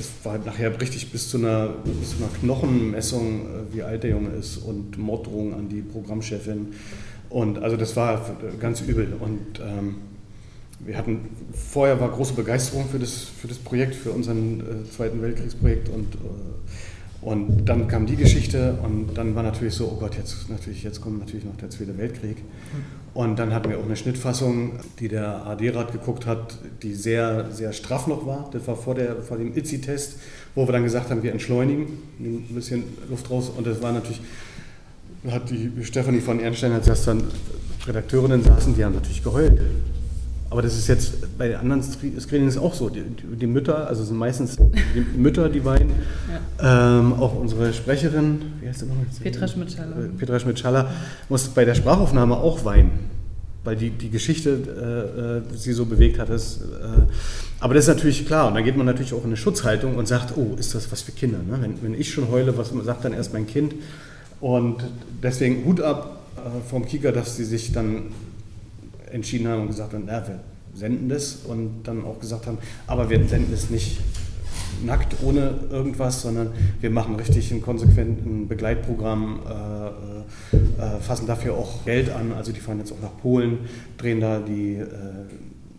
es war halt nachher richtig bis zu einer, bis zu einer Knochenmessung, äh, wie alt der Junge ist und Morddrohungen an die Programmchefin. Und also das war ganz übel. Und ähm, wir hatten, vorher war große Begeisterung für das, für das Projekt, für unseren äh, Zweiten Weltkriegsprojekt und äh, und dann kam die Geschichte und dann war natürlich so, oh Gott, jetzt, natürlich, jetzt kommt natürlich noch der Zweite Weltkrieg. Und dann hatten wir auch eine Schnittfassung, die der AD-Rat geguckt hat, die sehr, sehr straff noch war. Das war vor, der, vor dem ITSI-Test, wo wir dann gesagt haben, wir entschleunigen, nehmen ein bisschen Luft raus. Und das war natürlich, hat die Stefanie von Ernstein, als erst dann Redakteurinnen saßen, die haben natürlich geheult. Aber das ist jetzt bei anderen Screenings auch so. Die, die, Mütter, also sind meistens die Mütter, die weinen. Ja. Ähm, auch unsere Sprecherin, wie heißt sie nochmal? Petra Schmidt-Schaller. Äh, Petra Schmidt-Schaller muss bei der Sprachaufnahme auch weinen, weil die, die Geschichte äh, äh, sie so bewegt hat. Das, äh, aber das ist natürlich klar. Und dann geht man natürlich auch in eine Schutzhaltung und sagt, oh, ist das was für Kinder? Ne? Wenn, wenn ich schon heule, was sagt dann erst mein Kind? Und deswegen Hut ab äh, vom Kika, dass sie sich dann entschieden haben und gesagt haben, na, wir senden das und dann auch gesagt haben, aber wir senden es nicht nackt ohne irgendwas, sondern wir machen richtig ein konsequenten Begleitprogramm, äh, äh, fassen dafür auch Geld an. Also die fahren jetzt auch nach Polen, drehen da die äh,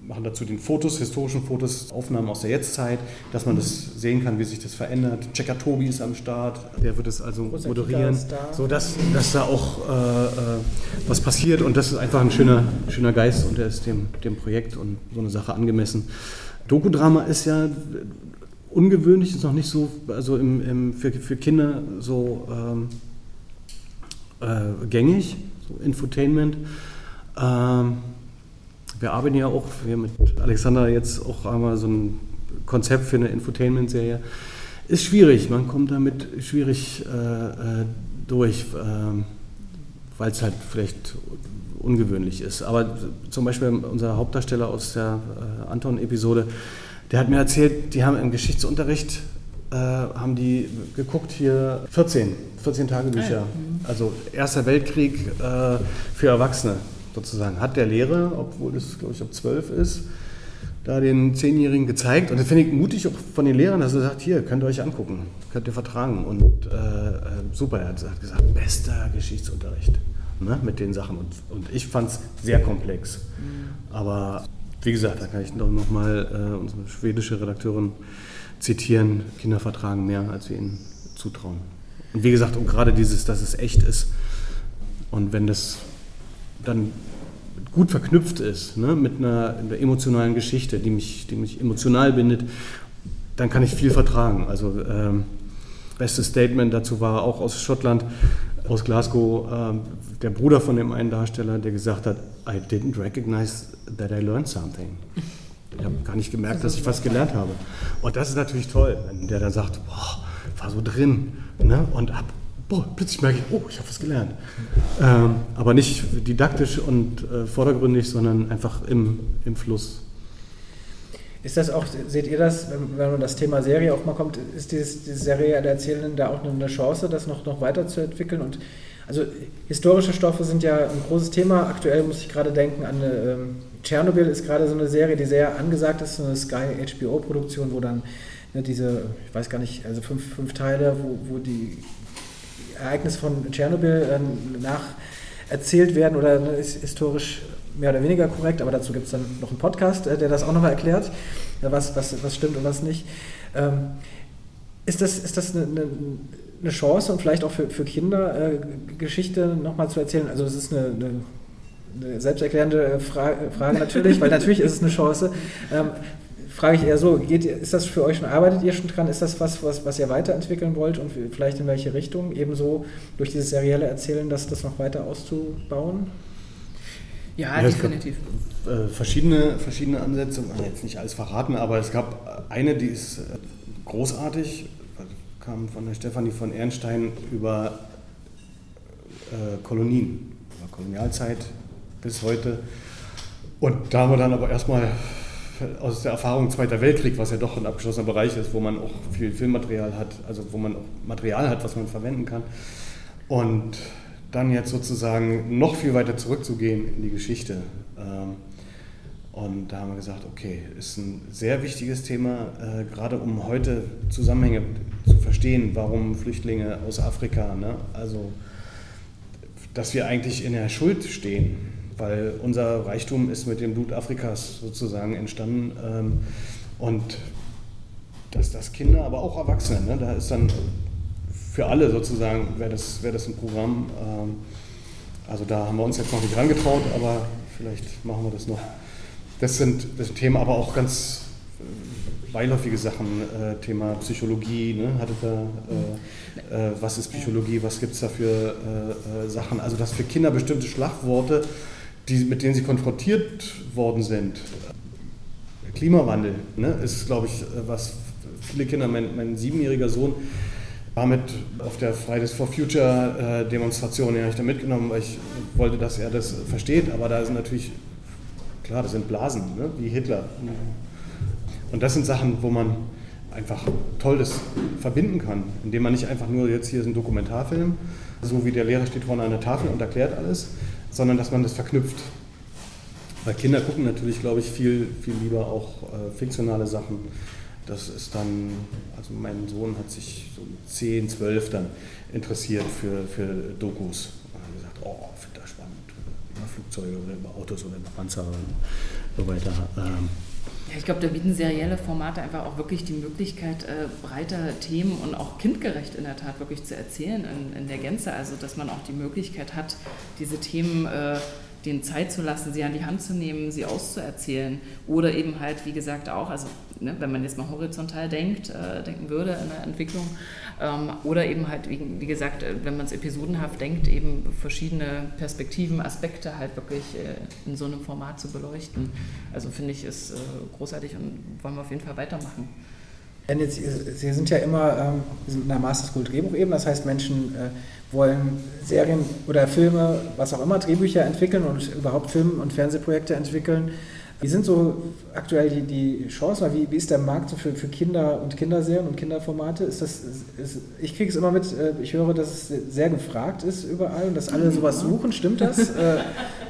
machen dazu den Fotos, historischen Fotos, Aufnahmen aus der Jetztzeit, dass man das sehen kann, wie sich das verändert. Checker Tobi ist am Start, der wird es also Großer moderieren, so dass, dass da auch äh, äh, was passiert und das ist einfach ein schöner, schöner Geist und der ist dem, dem Projekt und so eine Sache angemessen. Dokudrama ist ja ungewöhnlich, ist noch nicht so, also im, im, für, für Kinder so ähm, äh, gängig, so Infotainment. Ähm, wir arbeiten ja auch, wir mit Alexander jetzt auch einmal so ein Konzept für eine Infotainment-Serie. ist schwierig, man kommt damit schwierig äh, äh durch, äh, weil es halt vielleicht ungewöhnlich ist. Aber zum Beispiel unser Hauptdarsteller aus der äh, Anton-Episode, der hat mir erzählt, die haben im Geschichtsunterricht äh, haben die geguckt hier 14, 14 Tagebücher. Ah, mhm. Also Erster Weltkrieg äh, für Erwachsene sozusagen. Hat der Lehrer, obwohl es glaube ich ab 12 ist, da den Zehnjährigen gezeigt. Und das finde ich mutig auch von den Lehrern, dass er sagt, hier, könnt ihr euch angucken, könnt ihr vertragen. Und äh, äh super, er hat gesagt, bester Geschichtsunterricht ne, mit den Sachen. Und, und ich fand es sehr komplex. Mhm. Aber wie gesagt, da kann ich doch nochmal äh, unsere schwedische Redakteurin zitieren, Kinder vertragen mehr, als wir ihnen zutrauen. Und wie gesagt, und gerade dieses, dass es echt ist. Und wenn das dann gut verknüpft ist ne, mit einer, einer, emotionalen Geschichte, die mich, die mich emotional bindet, dann kann ich viel vertragen. Also ähm, bestes Statement dazu war auch aus Schottland, aus Glasgow, ähm, der Bruder von dem einen Darsteller, der gesagt hat, I didn't recognize that I learned something. Ich habe gar nicht gemerkt, dass ich was gelernt habe. Und das ist natürlich toll, wenn der dann sagt, boah, war so drin. Ne? Und ab, boah, plötzlich merke ich, oh, ich habe was gelernt. Ähm, aber nicht didaktisch und äh, vordergründig, sondern einfach im, im Fluss. Ist das auch, seht ihr das, wenn, wenn man das Thema Serie auch mal kommt, ist dieses, diese Serie der Erzählenden da auch eine Chance, das noch, noch weiterzuentwickeln? Und also historische Stoffe sind ja ein großes Thema. Aktuell muss ich gerade denken an ähm, Tschernobyl ist gerade so eine Serie, die sehr angesagt ist, so eine Sky HBO-Produktion, wo dann ne, diese, ich weiß gar nicht, also fünf, fünf Teile, wo, wo die Ereignisse von Tschernobyl äh, nacherzählt werden oder ne, ist historisch mehr oder weniger korrekt, aber dazu gibt es dann noch einen Podcast, äh, der das auch nochmal erklärt, äh, was, was, was stimmt und was nicht. Ähm, ist das, ist das eine, eine, eine, Chance und vielleicht auch für, für Kinder äh, Geschichte nochmal zu erzählen? Also es ist eine, eine eine selbsterklärende äh, Fra Frage natürlich, weil natürlich ist es eine Chance. Ähm, frage ich eher so, geht, ist das für euch schon, arbeitet ihr schon dran? Ist das was, was, was ihr weiterentwickeln wollt und vielleicht in welche Richtung? Ebenso durch dieses serielle Erzählen, das, das noch weiter auszubauen? Ja, ja definitiv. Gab, äh, verschiedene, verschiedene Ansätze, jetzt nicht alles verraten, aber es gab eine, die ist äh, großartig, kam von der Stefanie von Ehrenstein über äh, Kolonien, über Kolonialzeit, bis heute. Und da haben wir dann aber erstmal aus der Erfahrung Zweiter Weltkrieg, was ja doch ein abgeschlossener Bereich ist, wo man auch viel Filmmaterial hat, also wo man auch Material hat, was man verwenden kann. Und dann jetzt sozusagen noch viel weiter zurückzugehen in die Geschichte. Ähm, und da haben wir gesagt, okay, ist ein sehr wichtiges Thema, äh, gerade um heute Zusammenhänge zu verstehen, warum Flüchtlinge aus Afrika, ne? also dass wir eigentlich in der Schuld stehen weil unser Reichtum ist mit dem Blut Afrikas sozusagen entstanden. Ähm, und dass das Kinder, aber auch Erwachsene, ne, da ist dann für alle sozusagen, wäre das, wär das ein Programm. Ähm, also da haben wir uns jetzt noch nicht rangetraut, aber vielleicht machen wir das noch. Das sind, das sind Themen, aber auch ganz äh, beiläufige Sachen, äh, Thema Psychologie, ne? Hattet da, äh, äh, was ist Psychologie, was gibt es da für äh, äh, Sachen? Also dass für Kinder bestimmte Schlagworte die, mit denen sie konfrontiert worden sind. Klimawandel ne, ist, glaube ich, was viele Kinder, mein, mein siebenjähriger Sohn war mit auf der Fridays for Future äh, Demonstration, den habe ich da mitgenommen, weil ich wollte, dass er das versteht, aber da sind natürlich, klar, das sind Blasen, ne, wie Hitler. Und das sind Sachen, wo man einfach Tolles verbinden kann, indem man nicht einfach nur jetzt hier ist ein Dokumentarfilm, so wie der Lehrer steht vorne an der Tafel und erklärt alles, sondern dass man das verknüpft. Weil Kinder gucken natürlich, glaube ich, viel, viel lieber auch äh, fiktionale Sachen. Das ist dann, also mein Sohn hat sich so 10, 12 dann interessiert für, für Dokus. Und hat gesagt, oh, finde das spannend. Über Flugzeuge oder über Autos oder über Panzer und so weiter. Ähm, ja, ich glaube, da bieten serielle Formate einfach auch wirklich die Möglichkeit, äh, breiter Themen und auch kindgerecht in der Tat wirklich zu erzählen in, in der Gänze. Also, dass man auch die Möglichkeit hat, diese Themen äh, denen Zeit zu lassen, sie an die Hand zu nehmen, sie auszuerzählen. Oder eben halt, wie gesagt, auch, also ne, wenn man jetzt mal horizontal denkt, äh, denken würde in der Entwicklung, ähm, oder eben halt, wie, wie gesagt, äh, wenn man es episodenhaft denkt, eben verschiedene Perspektiven, Aspekte halt wirklich äh, in so einem Format zu beleuchten. Also finde ich, ist äh, großartig und wollen wir auf jeden Fall weitermachen. Jetzt, Sie sind ja immer ähm, in der Master School Drehbuchebene, das heißt, Menschen äh, wollen Serien oder Filme, was auch immer, Drehbücher entwickeln und überhaupt Film- und Fernsehprojekte entwickeln. Wie sind so aktuell die, die Chancen? Wie, wie ist der Markt so für, für Kinder und Kinderserien und Kinderformate? Ist das, ist, ich kriege es immer mit, äh, ich höre, dass es sehr gefragt ist überall und dass alle sowas suchen. Stimmt das? Äh,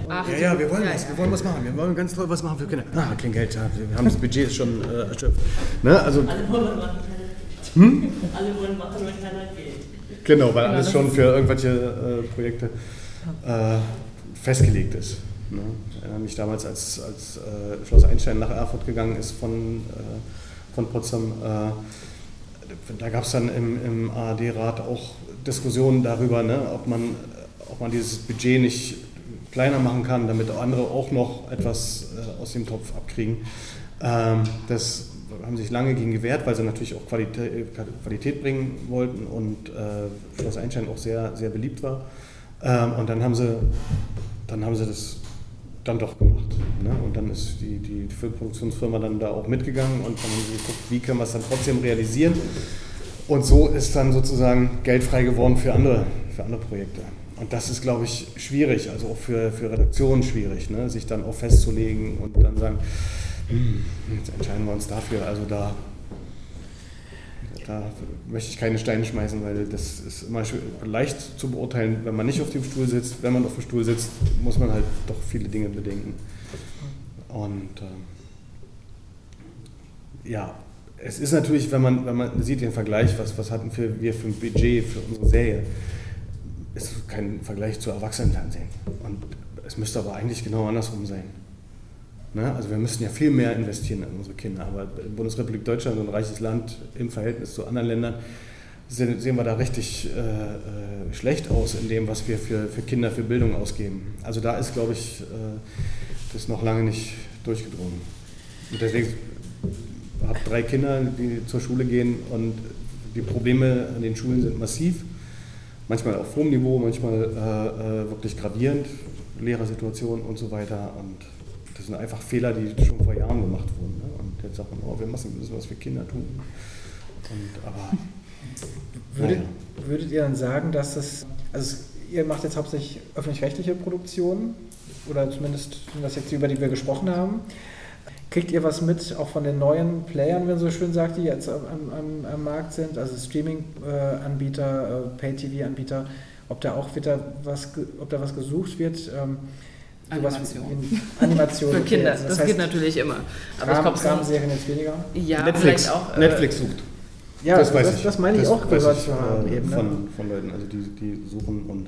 Ach, ja, ja, wir wollen ja, was, wir wollen was machen. Wir wollen ganz toll was machen für Kinder. Ah, kein Geld, ja. wir haben das Budget schon äh, erschöpft. Ne? Also, alle wollen machen, hm? Alle wollen machen, wenn keiner geht. Genau, weil alles schon für irgendwelche äh, Projekte äh, festgelegt ist. Ne? Ich erinnere mich damals, als, als äh, Schloss Einstein nach Erfurt gegangen ist von, äh, von Potsdam. Äh, da gab es dann im, im ARD-Rat auch Diskussionen darüber, ne, ob, man, ob man dieses Budget nicht kleiner machen kann, damit andere auch noch etwas äh, aus dem Topf abkriegen. Ähm, das haben sich lange gegen gewehrt, weil sie natürlich auch Qualität, Qualität bringen wollten und äh, Schloss Einstein auch sehr, sehr beliebt war. Ähm, und dann haben sie, dann haben sie das dann doch gemacht. Ne? Und dann ist die, die Filmproduktionsfirma dann da auch mitgegangen und dann haben sie geguckt, wie können wir es dann trotzdem realisieren. Und so ist dann sozusagen Geld frei geworden für andere, für andere Projekte. Und das ist, glaube ich, schwierig, also auch für, für Redaktionen schwierig, ne? sich dann auch festzulegen und dann sagen, jetzt entscheiden wir uns dafür. Also da da möchte ich keine Steine schmeißen, weil das ist immer leicht zu beurteilen, wenn man nicht auf dem Stuhl sitzt. Wenn man auf dem Stuhl sitzt, muss man halt doch viele Dinge bedenken. Und äh, ja, es ist natürlich, wenn man, wenn man sieht den Vergleich, was, was hatten wir für ein Budget für unsere Serie, ist kein Vergleich zu Erwachsenenfernsehen. Und es müsste aber eigentlich genau andersrum sein. Ne? Also wir müssen ja viel mehr investieren in unsere Kinder. Aber Bundesrepublik Deutschland, so ein reiches Land im Verhältnis zu anderen Ländern, sehen wir da richtig äh, schlecht aus in dem, was wir für, für Kinder, für Bildung ausgeben. Also da ist, glaube ich, äh, das noch lange nicht durchgedrungen. Und deswegen habe drei Kinder, die zur Schule gehen und die Probleme an den Schulen sind massiv. Manchmal auf hohem Niveau, manchmal äh, äh wirklich gravierend, Lehrersituationen und so weiter. Und das sind einfach Fehler, die schon vor Jahren gemacht wurden. Ne? Und jetzt sagt man, oh, wir müssen was für Kinder tun. Und, aber, würdet, naja. würdet ihr dann sagen, dass das, also ihr macht jetzt hauptsächlich öffentlich-rechtliche Produktionen, oder zumindest das jetzt über die wir gesprochen haben. Kriegt ihr was mit, auch von den neuen Playern, wenn man so schön sagt, die jetzt am, am, am Markt sind, also Streaming-Anbieter, äh, Pay-TV-Anbieter, ob da auch wieder was, ob da was gesucht wird? Animation. Animation. Für Kinder, also das, das heißt, geht natürlich immer. Aber Kram, ich glaube, Serien jetzt weniger. Ja, Netflix, auch, äh, Netflix sucht. Ja, das, weiß das, ich. das meine ich das auch gehört zu haben. Äh, eben, ne? von, von Leuten, also die, die suchen und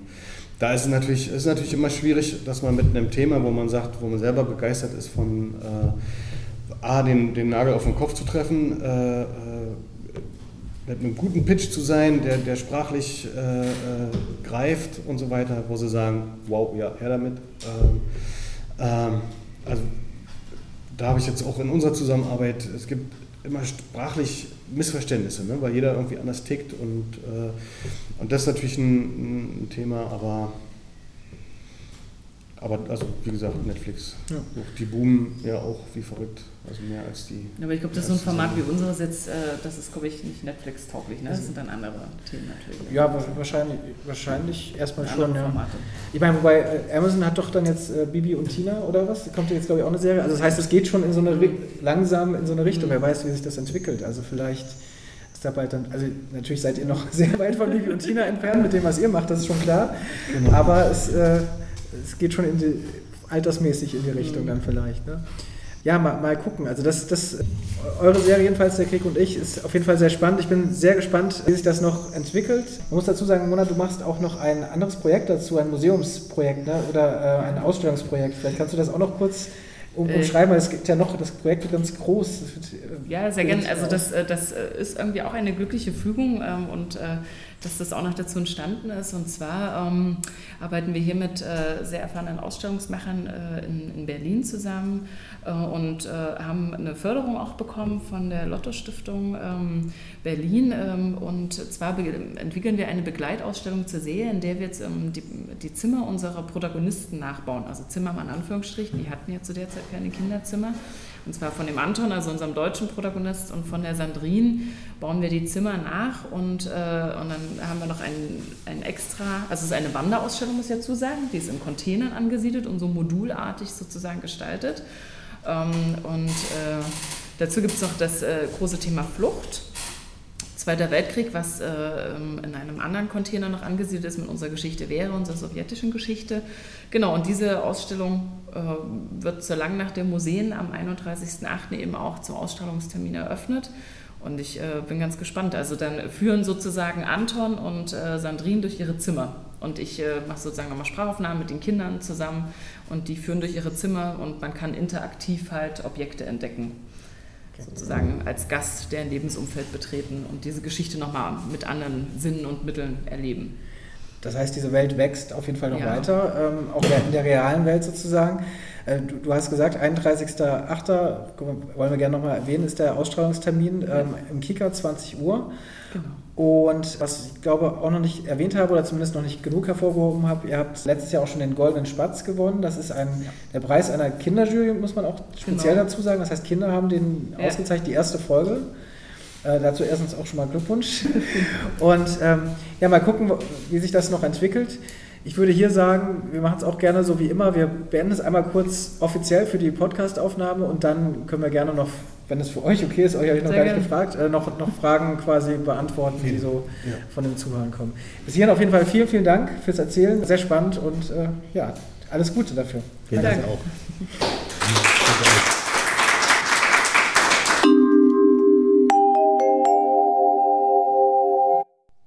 da ist es natürlich, ist natürlich immer schwierig, dass man mit einem Thema, wo man sagt, wo man selber begeistert ist von äh, A, den, den Nagel auf den Kopf zu treffen, äh, äh mit einem guten Pitch zu sein, der, der sprachlich äh, äh, greift und so weiter, wo sie sagen, wow, ja, her damit. Ähm, ähm, also da habe ich jetzt auch in unserer Zusammenarbeit, es gibt immer sprachlich Missverständnisse, ne? weil jeder irgendwie anders tickt und, äh, und das ist natürlich ein, ein Thema, aber aber also wie gesagt, Netflix, ja. die boomen ja auch wie verrückt, also mehr als die. Aber ich glaube, das ist so ein Format wie unseres jetzt, äh, das ist glaube ich nicht Netflix-tauglich, ne? Das sind dann andere Themen natürlich. Ja, wahrscheinlich, wahrscheinlich erstmal schon, ja. Formate. Ich meine, wobei äh, Amazon hat doch dann jetzt äh, Bibi und Tina oder was? Kommt jetzt glaube ich auch eine Serie. Also das heißt, es geht schon in so eine langsam in so eine Richtung. Mhm. Wer weiß, wie sich das entwickelt. Also vielleicht ist da bald dann, also natürlich seid ihr noch sehr weit von Bibi und Tina entfernt mit dem, was ihr macht, das ist schon klar. Genau. Aber es äh, es geht schon in die, altersmäßig in die Richtung mhm. dann vielleicht. Ne? Ja, mal, mal gucken. Also das, das, eure Serie jedenfalls, der Krieg und ich, ist auf jeden Fall sehr spannend. Ich bin sehr gespannt, wie sich das noch entwickelt. Man muss dazu sagen, Mona, du machst auch noch ein anderes Projekt dazu, ein Museumsprojekt ne? oder äh, ein Ausstellungsprojekt. Vielleicht kannst du das auch noch kurz um, äh, umschreiben, weil es gibt ja noch, das Projekt wird ganz groß. Wird, äh, ja, sehr gerne. Also das, äh, das ist irgendwie auch eine glückliche Fügung ähm, und dass das auch noch dazu entstanden ist. Und zwar ähm, arbeiten wir hier mit äh, sehr erfahrenen Ausstellungsmachern äh, in, in, Berlin zusammen äh, und äh, haben eine Förderung auch bekommen von der Lotto Stiftung ähm, Berlin. Ähm, und zwar entwickeln wir eine Begleitausstellung zur Serie, in der wir jetzt ähm, die, die, Zimmer unserer Protagonisten nachbauen. Also Zimmer in Anführungsstrichen, die hatten ja zu der Zeit keine Kinderzimmer. Und zwar von dem Anton, also unserem deutschen Protagonist, und von der Sandrine bauen wir die Zimmer nach und, äh, und dann haben wir noch ein, ein extra, also es ist eine Wanderausstellung, muss ich dazu sagen, die ist in Containern angesiedelt und so modulartig sozusagen gestaltet. Ähm, und äh, dazu gibt es noch das äh, große Thema Flucht. Zweiter Weltkrieg, was äh, in einem anderen Container noch angesiedelt ist mit unserer Geschichte wäre, unserer sowjetischen Geschichte. Genau, und diese Ausstellung äh, wird zur Langnacht der Museen am 31.08. eben auch zum Ausstrahlungstermin eröffnet. Und ich äh, bin ganz gespannt. Also dann führen sozusagen Anton und äh, Sandrine durch ihre Zimmer. Und ich äh, mache sozusagen nochmal Sprachaufnahmen mit den Kindern zusammen und die führen durch ihre Zimmer und man kann interaktiv halt Objekte entdecken sozusagen als Gast deren Lebensumfeld betreten und diese Geschichte nochmal mit anderen Sinnen und Mitteln erleben. Das heißt, diese Welt wächst auf jeden Fall noch ja. weiter, ähm, auch in der realen Welt sozusagen. Äh, du, du, hast gesagt, 31.08. wollen wir gerne nochmal erwähnen, ist der Ausstrahlungstermin ähm, im Kika 20 Uhr. Genau. Und was ich glaube auch noch nicht erwähnt habe oder zumindest noch nicht genug hervorgehoben habe, ihr habt letztes Jahr auch schon den Goldenen Spatz gewonnen. Das ist ein, ja. der Preis einer Kinderjury, muss man auch speziell genau. dazu sagen. Das heißt, Kinder haben den ja. ausgezeichnet, die erste Folge. Äh, dazu erstens auch schon mal Glückwunsch. Und ähm, ja, mal gucken, wie sich das noch entwickelt. Ich würde hier sagen, wir machen es auch gerne so wie immer. Wir beenden es einmal kurz offiziell für die Podcast-Aufnahme und dann können wir gerne noch, wenn es für euch okay ist, euch habe ich noch Sehr gar nicht gefragt, äh, noch, noch Fragen quasi beantworten, die so ja. von den Zuhörern kommen. Bis hierhin auf jeden Fall vielen, vielen Dank fürs Erzählen. Sehr spannend und äh, ja, alles Gute dafür. Vielen Dank auch.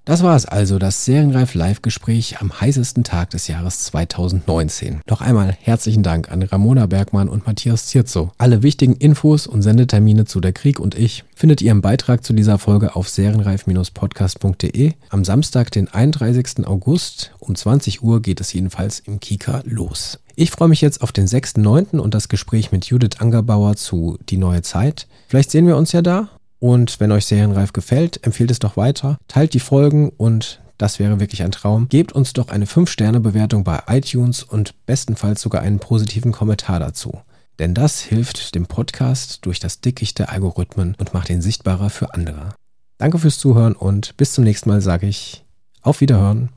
Das war es also, das Serienreif Live-Gespräch am heißesten Tag des Jahres 2019. Noch einmal herzlichen Dank an Ramona Bergmann und Matthias Zierzo. Alle wichtigen Infos und Sendetermine zu Der Krieg und ich findet ihr im Beitrag zu dieser Folge auf serienreif-podcast.de. Am Samstag, den 31. August um 20 Uhr geht es jedenfalls im Kika los. Ich freue mich jetzt auf den 6.9. und das Gespräch mit Judith Angerbauer zu Die neue Zeit. Vielleicht sehen wir uns ja da und wenn euch Serienreif gefällt, empfehlt es doch weiter, teilt die Folgen und das wäre wirklich ein Traum. Gebt uns doch eine 5-Sterne-Bewertung bei iTunes und bestenfalls sogar einen positiven Kommentar dazu. Denn das hilft dem Podcast durch das Dickicht der Algorithmen und macht ihn sichtbarer für andere. Danke fürs Zuhören und bis zum nächsten Mal sage ich auf Wiederhören.